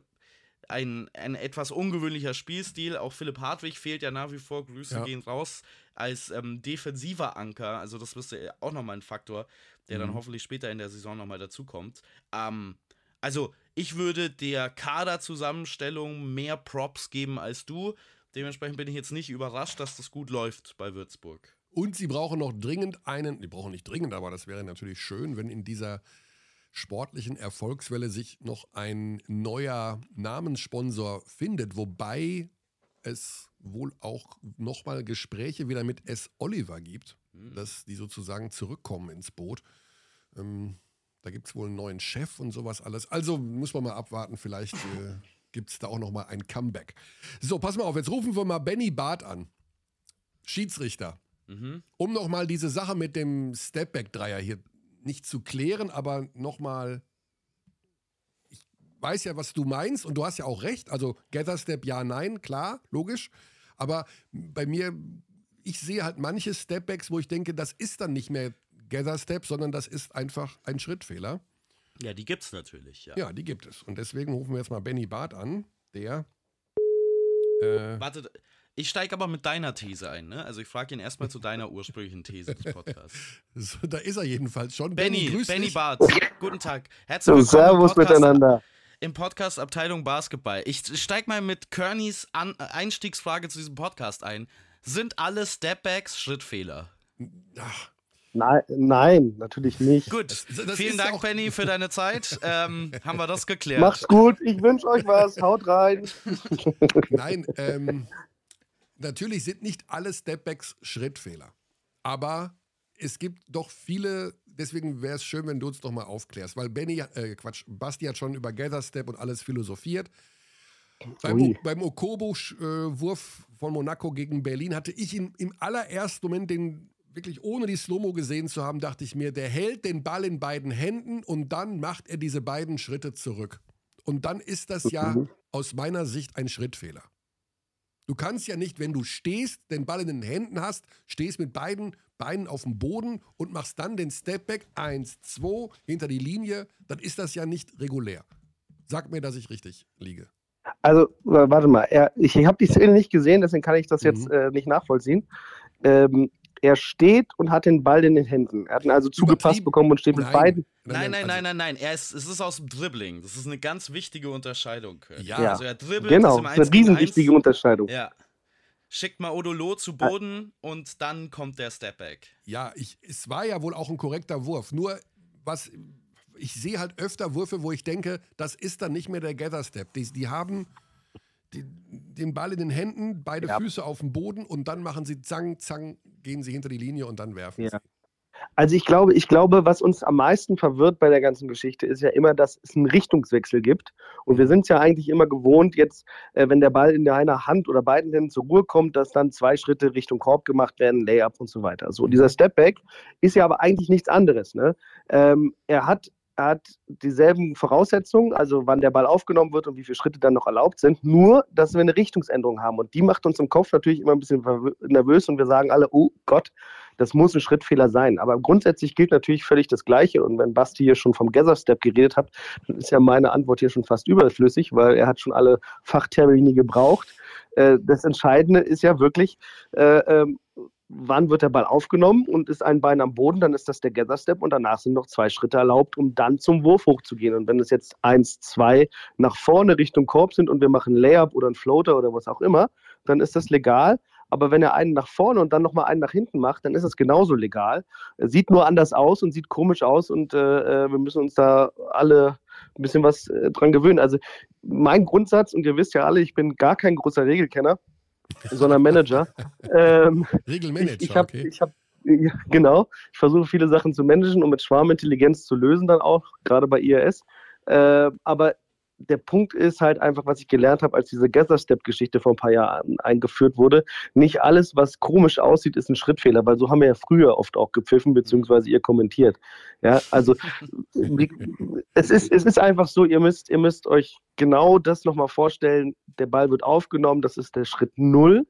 ein, ein etwas ungewöhnlicher Spielstil. Auch Philipp Hartwig fehlt ja nach wie vor. Grüße Ja. gehen raus als ähm, defensiver Anker. Also das ja auch nochmal ein Faktor, der dann Mhm. hoffentlich später in der Saison nochmal dazukommt. Ähm, also ich würde der Kaderzusammenstellung mehr Props geben als du. Dementsprechend bin ich jetzt nicht überrascht, dass das gut läuft bei Würzburg. Und sie brauchen noch dringend einen, die brauchen nicht dringend, aber das wäre natürlich schön, wenn in dieser sportlichen Erfolgswelle sich noch ein neuer Namenssponsor findet, wobei es wohl auch nochmal Gespräche wieder mit S. Oliver gibt, dass die sozusagen zurückkommen ins Boot. Ähm, da gibt es wohl einen neuen Chef und sowas alles. Also muss man mal abwarten, vielleicht äh, gibt es da auch nochmal ein Comeback. So, pass mal auf, jetzt rufen wir mal Benny Barth an. Schiedsrichter Mhm. um nochmal diese Sache mit dem Stepback-Dreier hier nicht zu klären, aber nochmal. Ich weiß ja, was du meinst und du hast ja auch recht. Also Gather Step, ja, nein, klar, logisch. Aber bei mir, ich sehe halt manche Stepbacks, wo ich denke, das ist dann nicht mehr Gather Step, sondern das ist einfach ein Schrittfehler. Ja, die gibt's natürlich, ja. Ja, die gibt es. Und deswegen rufen wir jetzt mal Benny Barth an, der. Äh, Warte, ich steige aber mit deiner These ein, ne? Also ich frage ihn erstmal zu deiner ursprünglichen These des Podcasts. so, da ist er jedenfalls schon. Benny, grüß Benny dich. Barth, guten Tag. Herzlich willkommen Servus im Podcast, miteinander. im Podcast Abteilung Basketball. Ich steig mal mit Kearneys An Einstiegsfrage zu diesem Podcast ein. Sind alle Stepbacks Schrittfehler? Ach, Nein, nein, natürlich nicht. Gut, Das- das vielen Dank, auch- Benny, für deine Zeit. Ähm, haben wir das geklärt. Macht's gut, ich wünsche euch was. Haut rein. Nein, ähm, natürlich sind nicht alle Stepbacks Schrittfehler. Aber es gibt doch viele, deswegen wäre es schön, wenn du uns doch mal aufklärst, weil Benny, äh, Quatsch, Basti hat schon über Gather Step und alles philosophiert. Beim, Ui. Beim Okobo-Wurf von Monaco gegen Berlin hatte ich ihn im allerersten Moment, den wirklich ohne die Slow-Mo gesehen zu haben, dachte ich mir, der hält den Ball in beiden Händen und dann macht er diese beiden Schritte zurück. Und dann ist das ja Mhm. aus meiner Sicht ein Schrittfehler. Du kannst ja nicht, wenn du stehst, den Ball in den Händen hast, stehst mit beiden Beinen auf dem Boden und machst dann den Stepback, eins, zwei, hinter die Linie, dann ist das ja nicht regulär. Sag mir, dass ich richtig liege. Also, warte mal, ich habe die Szene nicht gesehen, deswegen kann ich das jetzt Mhm. äh, nicht nachvollziehen. Ähm, er steht und hat den Ball in den Händen. Er hat ihn also zugepasst bekommen und steht mit Nein. beiden. Nein, nein, also- nein, nein, nein. Er ist, es ist aus dem Dribbling. Das ist eine ganz wichtige Unterscheidung. Ja. Ja. Also er dribbelt Genau, ist im das ist eine 1 gegen 1. riesenwichtige Unterscheidung. Ja. Schickt mal Odolo zu Boden und dann kommt der Stepback. Ja, ich, es war ja wohl auch ein korrekter Wurf. Nur, was ich sehe halt öfter Würfe, wo ich denke, das ist dann nicht mehr der Gather Step. Die, die haben die, den Ball in den Händen, beide Ja. Füße auf dem Boden und dann machen sie zang, zang, gehen sie hinter die Linie und dann werfen Ja. sie. Also ich glaube, ich glaube, was uns am meisten verwirrt bei der ganzen Geschichte ist ja immer, dass es einen Richtungswechsel gibt. Und wir sind es ja eigentlich immer gewohnt, jetzt, äh, wenn der Ball in einer Hand oder beiden Händen zur Ruhe kommt, dass dann zwei Schritte Richtung Korb gemacht werden, Layup und so weiter. So, dieser Stepback ist ja aber eigentlich nichts anderes. Ne? Ähm, er hat er hat dieselben Voraussetzungen, also wann der Ball aufgenommen wird und wie viele Schritte dann noch erlaubt sind, nur dass wir eine Richtungsänderung haben. Und die macht uns im Kopf natürlich immer ein bisschen nervös und wir sagen alle, oh Gott, das muss ein Schrittfehler sein. Aber grundsätzlich gilt natürlich völlig das Gleiche. Und wenn Basti hier schon vom Gather Step geredet hat, dann ist ja meine Antwort hier schon fast überflüssig, weil er hat schon alle Fachtermini gebraucht. Äh, das Entscheidende ist ja wirklich, äh, ähm, wann wird der Ball aufgenommen und ist ein Bein am Boden, dann ist das der Gather Step und danach sind noch zwei Schritte erlaubt, um dann zum Wurf hochzugehen. Und wenn es jetzt eins, zwei nach vorne Richtung Korb sind und wir machen Layup oder einen Floater oder was auch immer, dann ist das legal. aber wenn er einen nach vorne und dann nochmal einen nach hinten macht, dann ist es genauso legal. Sieht nur anders aus und sieht komisch aus und äh, äh wir müssen uns da alle ein bisschen was äh, dran gewöhnen. Also mein Grundsatz, und ihr wisst ja alle, ich bin gar kein großer Regelkenner, sondern Manager. ähm, Regelmanager, ich, ich hab, okay. Ich hab, ja, genau, ich versuche viele Sachen zu managen und mit Schwarmintelligenz zu lösen dann auch, gerade bei IRS. Äh, aber der Punkt ist halt einfach, was ich gelernt habe, als diese Gather-Step-Geschichte vor ein paar Jahren eingeführt wurde. Nicht alles, was komisch aussieht, ist ein Schrittfehler, weil so haben wir ja früher oft auch gepfiffen, beziehungsweise ihr kommentiert. Ja, also es ist, es ist einfach so, ihr müsst, ihr müsst euch genau das nochmal vorstellen. Der Ball wird aufgenommen, das ist der Schritt null.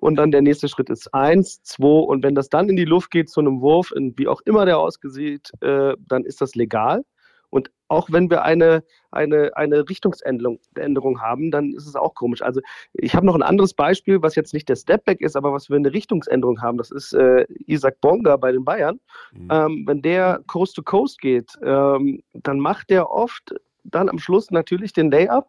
Und dann der nächste Schritt ist eins, zwei. Und wenn das dann in die Luft geht zu einem Wurf, wie auch immer der ausgesieht, äh, dann ist das legal. Und auch wenn wir eine, eine, eine Richtungsänderung haben, dann ist es auch komisch. Also ich habe noch ein anderes Beispiel, was jetzt nicht der Stepback ist, aber was wir eine Richtungsänderung haben. Das ist äh, Isaac Bonga bei den Bayern. Mhm. Ähm, wenn der Coast to Coast geht, ähm, dann macht der oft dann am Schluss natürlich den Layup,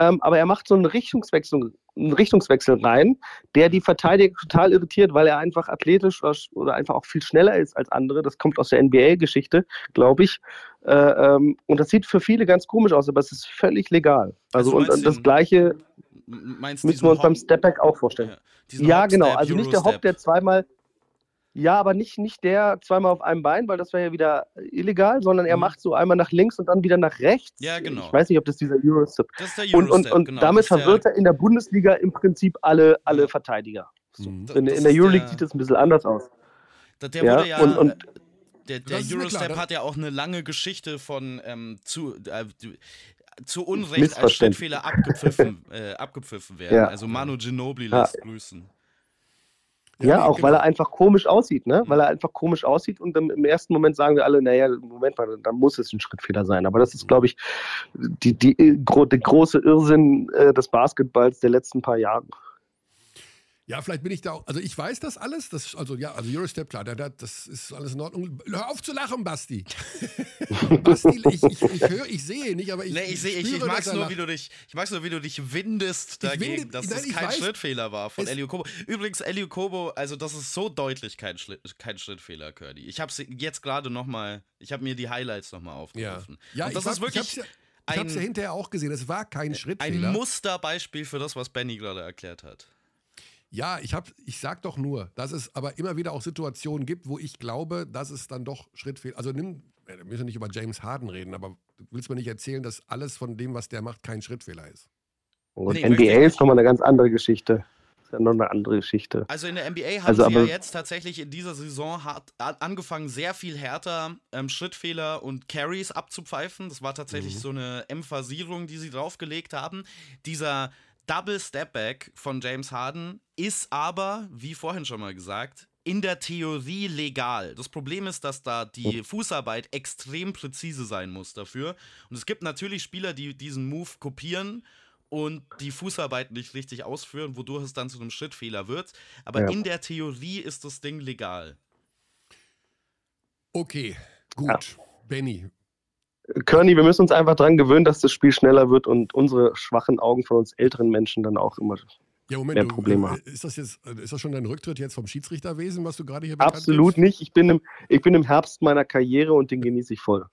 ähm, aber er macht so einen Richtungswechsel, einen Richtungswechsel rein, der die Verteidiger total irritiert, weil er einfach athletisch oder einfach auch viel schneller ist als andere. Das kommt aus der NBA-Geschichte, glaube ich. Äh, ähm, und das sieht für viele ganz komisch aus, aber es ist völlig legal. Also, also und, das Gleiche müssen wir uns beim Stepback auch vorstellen. Ja, ja genau. Also nicht der Hop, der zweimal ja, aber nicht, nicht der zweimal auf einem Bein, weil das wäre ja wieder illegal, sondern er mhm. macht so einmal nach links und dann wieder nach rechts. Ja, genau. Ich weiß nicht, ob das dieser Eurostep ist. Das ist der Eurostep, und, und, und genau, damit verwirrt er in der Bundesliga im Prinzip alle, alle Verteidiger. So. Mhm. In, in, der Euroleague der, sieht das ein bisschen anders aus. Der ja, wurde ja und, und, der, der Eurostep klar, hat ja auch eine lange Geschichte von ähm, zu, äh, zu Unrecht als Schnittfehler abgepfiffen, äh, abgepfiffen werden. Ja. Also Manu Ginobili lässt ja. grüßen. Ja, ja auch genau. weil er einfach komisch aussieht, ne? Weil er einfach komisch aussieht und im ersten Moment sagen wir alle, naja, Moment mal, dann muss es ein Schrittfehler sein. Aber das ist, glaube ich, die, die, die, der große Irrsinn äh, des Basketballs der letzten paar Jahre. Ja, vielleicht bin ich da auch. Also ich weiß das alles. Das, also ja, also Eurostep, klar, da, da, das ist alles in Ordnung. Hör auf zu lachen, Basti. Basti, ich, ich, ich höre, ich sehe nicht, aber ich. Nee, ich, sehe, ich, ich mag nur, wie du dich, ich mag's nur, wie du dich windest dagegen, winde, dass nein, das kein weiß, Schrittfehler war von Elio Kobo. Übrigens, Elio Kobo, also das ist so deutlich kein, kein Schrittfehler, Curdy. Ich habe jetzt gerade nochmal, ich habe mir die Highlights nochmal aufgerufen. Ja, ja Und das ist wirklich. Ich ich habe es ja hinterher auch gesehen. Es war kein Schrittfehler. Ein Musterbeispiel für das, was Benny gerade erklärt hat. Ja, ich, hab, ich sag doch nur, dass es aber immer wieder auch Situationen gibt, wo ich glaube, dass es dann doch Schrittfehler. Also nimm, wir müssen nicht über James Harden reden, aber du willst mir nicht erzählen, dass alles von dem, was der macht, kein Schrittfehler ist. Und nee, NBA ist nochmal eine ganz andere Geschichte. Ist ja noch eine andere Geschichte. Also in der NBA haben also, sie ja jetzt tatsächlich in dieser Saison hart, angefangen, sehr viel härter ähm, Schrittfehler und Carries abzupfeifen. Das war tatsächlich mhm. so eine Emphasierung, die sie draufgelegt haben. Dieser Double Step Back von James Harden ist aber, wie vorhin schon mal gesagt, in der Theorie legal. Das Problem ist, dass da die Fußarbeit extrem präzise sein muss dafür. Und es gibt natürlich Spieler, die diesen Move kopieren und die Fußarbeit nicht richtig ausführen, wodurch es dann zu einem Schrittfehler wird. Aber ja. in der Theorie ist das Ding legal. Okay, gut. Ja. Benny, Körny, wir müssen uns einfach daran gewöhnen, dass das Spiel schneller wird und unsere schwachen Augen von uns älteren Menschen dann auch immer ja, Moment, mehr Probleme du, haben. Ist das, jetzt, ist das schon dein Rücktritt jetzt vom Schiedsrichterwesen, was du gerade hier Absolut nicht. Ich bin, im, ich bin im Herbst meiner Karriere und den genieße ich voll.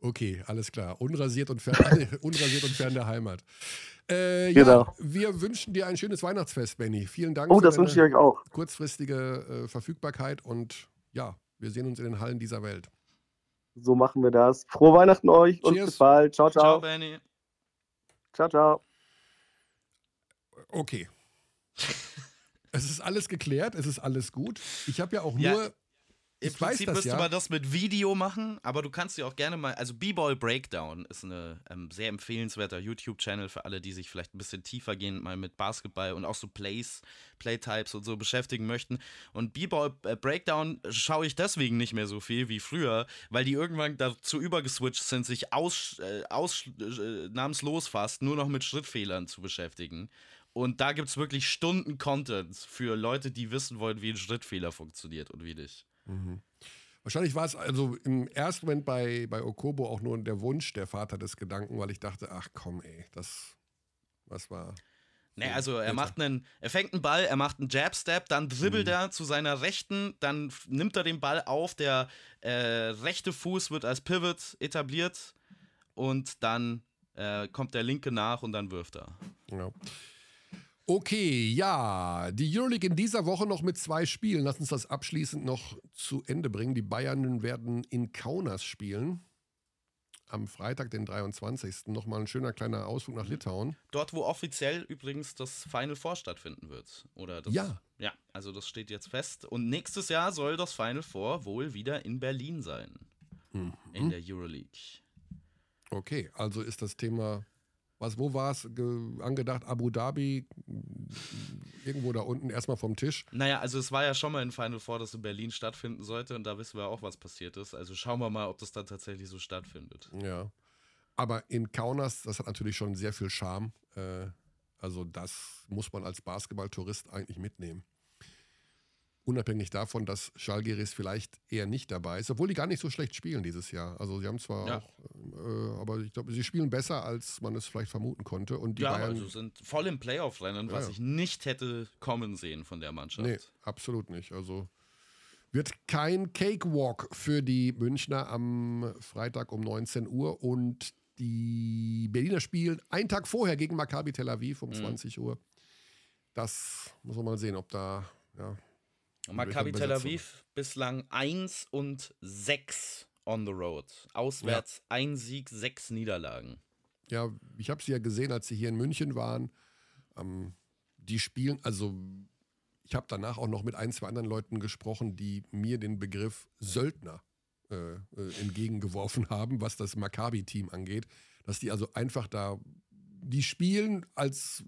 Okay, alles klar. Unrasiert und fern, unrasiert und fern der Heimat. Äh, ja, genau. Wir wünschen dir ein schönes Weihnachtsfest, Benny. Vielen Dank oh, für das wünsche ich euch auch. kurzfristige äh, Verfügbarkeit und ja, wir sehen uns in den Hallen dieser Welt. So machen wir das. Frohe Weihnachten euch Cheers. und bis bald. Ciao, ciao. Ciao, Benny. Ciao, ciao. Okay. es ist alles geklärt, es ist alles gut. Ich habe ja auch ja, nur im ich Prinzip müsste ja. man das mit Video machen, aber du kannst dir auch gerne mal, also B-Ball Breakdown ist ein ähm, sehr empfehlenswerter YouTube-Channel für alle, die sich vielleicht ein bisschen tiefer gehen, mal mit Basketball und auch so Plays, Playtypes und so beschäftigen möchten. Und B-Ball äh, Breakdown schaue ich deswegen nicht mehr so viel wie früher, weil die irgendwann dazu übergeswitcht sind, sich aus, äh, ausnahmslos äh, fast nur noch mit Schrittfehlern zu beschäftigen. Und da gibt es wirklich Stunden Content für Leute, die wissen wollen, wie ein Schrittfehler funktioniert und wie nicht. Mhm. Wahrscheinlich war es also im ersten Moment bei, bei Okobo auch nur der Wunsch der Vater des Gedanken, weil ich dachte, ach komm, ey, das, was war. Nee, also er macht einen, er fängt einen Ball, er macht einen Jab-Step, dann dribbelt mhm. er zu seiner Rechten, dann nimmt er den Ball auf, der äh, rechte Fuß wird als Pivot etabliert und dann äh, kommt der linke nach und dann wirft er. Ja. Okay, ja, die Euroleague in dieser Woche noch mit zwei Spielen. Lass uns das abschließend noch zu Ende bringen. Die Bayern werden in Kaunas spielen am Freitag, den 23. nochmal ein schöner kleiner Ausflug nach Litauen. Dort, wo offiziell übrigens das Final Four stattfinden wird. Oder das, ja. Ja, also das steht jetzt fest. Und nächstes Jahr soll das Final Four wohl wieder in Berlin sein. Mhm. In der Euroleague. Okay, also ist das Thema was, wo war es angedacht? Abu Dhabi, irgendwo da unten, erstmal vom Tisch. Naja, also es war ja schon mal in Final Four, das in Berlin stattfinden sollte und da wissen wir auch, was passiert ist. Also schauen wir mal, ob das dann tatsächlich so stattfindet. Ja. Aber in Kaunas, das hat natürlich schon sehr viel Charme. Äh, also das muss man als Basketballtourist eigentlich mitnehmen. Unabhängig davon, dass Schalgiris vielleicht eher nicht dabei ist, obwohl die gar nicht so schlecht spielen dieses Jahr. Also sie haben zwar ja. auch, äh, aber ich glaube, sie spielen besser, als man es vielleicht vermuten konnte. Und die ja, Bayern also sind voll im Playoff-Rennen, was ja, ich nicht hätte kommen sehen von der Mannschaft. Nee, absolut nicht. Also wird kein Cakewalk für die Münchner am Freitag um 19 Uhr und die Berliner spielen einen Tag vorher gegen Maccabi Tel Aviv um mhm. 20 Uhr. Das muss man mal sehen, ob da ja, Maccabi Tel Aviv bislang 1 und 6 on the road. Auswärts ja. ein Sieg, sechs Niederlagen. Ja, ich habe sie ja gesehen, als sie hier in München waren. Ähm, die spielen, also ich habe danach auch noch mit ein, zwei anderen Leuten gesprochen, die mir den Begriff Söldner äh, äh, entgegengeworfen haben, was das Maccabi-Team angeht. Dass die also einfach da, die spielen als,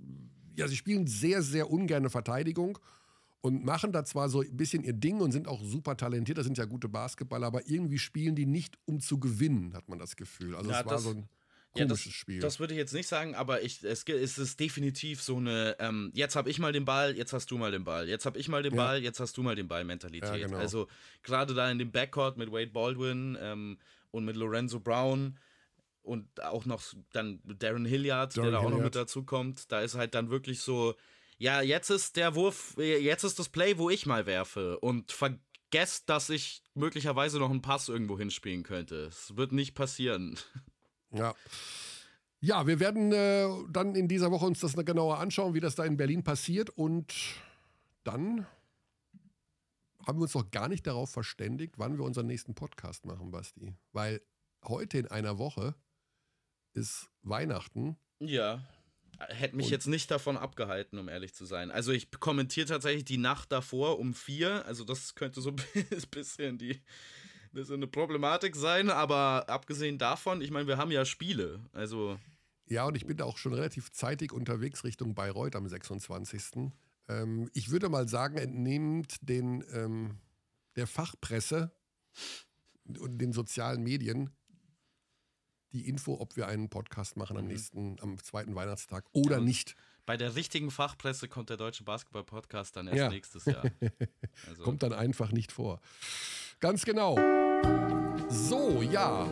ja, sie spielen sehr, sehr ungerne Verteidigung und machen da zwar so ein bisschen ihr Ding und sind auch super talentiert, das sind ja gute Basketballer, aber irgendwie spielen die nicht, um zu gewinnen, hat man das Gefühl. Also ja, es war das, so ein komisches ja, das, Spiel. Das würde ich jetzt nicht sagen, aber ich, es, es ist definitiv so eine, ähm, jetzt habe ich mal den Ball, jetzt hast du mal den Ball, jetzt habe ich mal den ja. Ball, jetzt hast du mal den Ball Mentalität. Genau. Also gerade da in dem Backcourt mit Wade Baldwin ähm, und mit Lorenzo Brown, und auch noch dann Darren Hilliard, Darren der da auch Hilliard. noch mit dazu kommt. Da ist halt dann wirklich so, ja, jetzt ist der Wurf, jetzt ist das Play, wo ich mal werfe und vergesst, dass ich möglicherweise noch einen Pass irgendwo hinspielen könnte. Es wird nicht passieren. Ja. Ja, wir werden äh, dann in dieser Woche uns das genauer anschauen, wie das da in Berlin passiert und dann haben wir uns noch gar nicht darauf verständigt, wann wir unseren nächsten Podcast machen, Basti. Weil heute in einer Woche ist Weihnachten. Ja hätte mich und jetzt nicht davon abgehalten, um ehrlich zu sein. Also ich kommentiere tatsächlich die Nacht davor um vier. Also das könnte so ein bisschen die bisschen eine Problematik sein, aber abgesehen davon, ich meine, wir haben ja Spiele. Also. Ja, und ich bin da auch schon relativ zeitig unterwegs Richtung Bayreuth am 26. Ähm, ich würde mal sagen, entnehmend den, ähm, der Fachpresse und den sozialen Medien die Info, ob wir einen Podcast machen am mhm. nächsten, am zweiten Weihnachtstag oder ja, nicht. Bei der richtigen Fachpresse kommt der Deutsche Basketball-Podcast dann erst ja. nächstes Jahr. Also. kommt dann einfach nicht vor. Ganz genau. So, ja.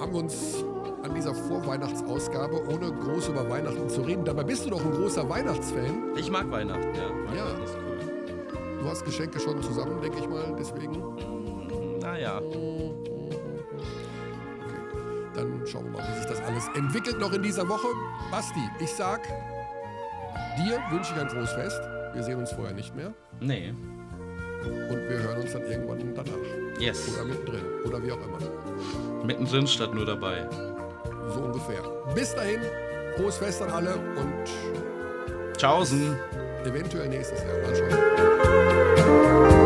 Haben wir uns an dieser Vorweihnachtsausgabe, ohne groß über Weihnachten zu reden. Dabei bist du doch ein großer Weihnachtsfan. Ich mag Weihnachten, ja. Weihnachten ja. ist cool. Du hast Geschenke schon zusammen, denke ich mal, deswegen. Naja. Dann schauen wir mal, wie sich das alles entwickelt noch in dieser Woche. Basti, ich sag, dir wünsche ich ein frohes Fest. Wir sehen uns vorher nicht mehr. Nee. Und wir hören uns dann irgendwann danach. Yes. Oder mittendrin. Oder wie auch immer. Mittendrin statt nur dabei. So ungefähr. Bis dahin, frohes Fest an alle und Tschaußen. Eventuell nächstes Jahr. Mal schauen.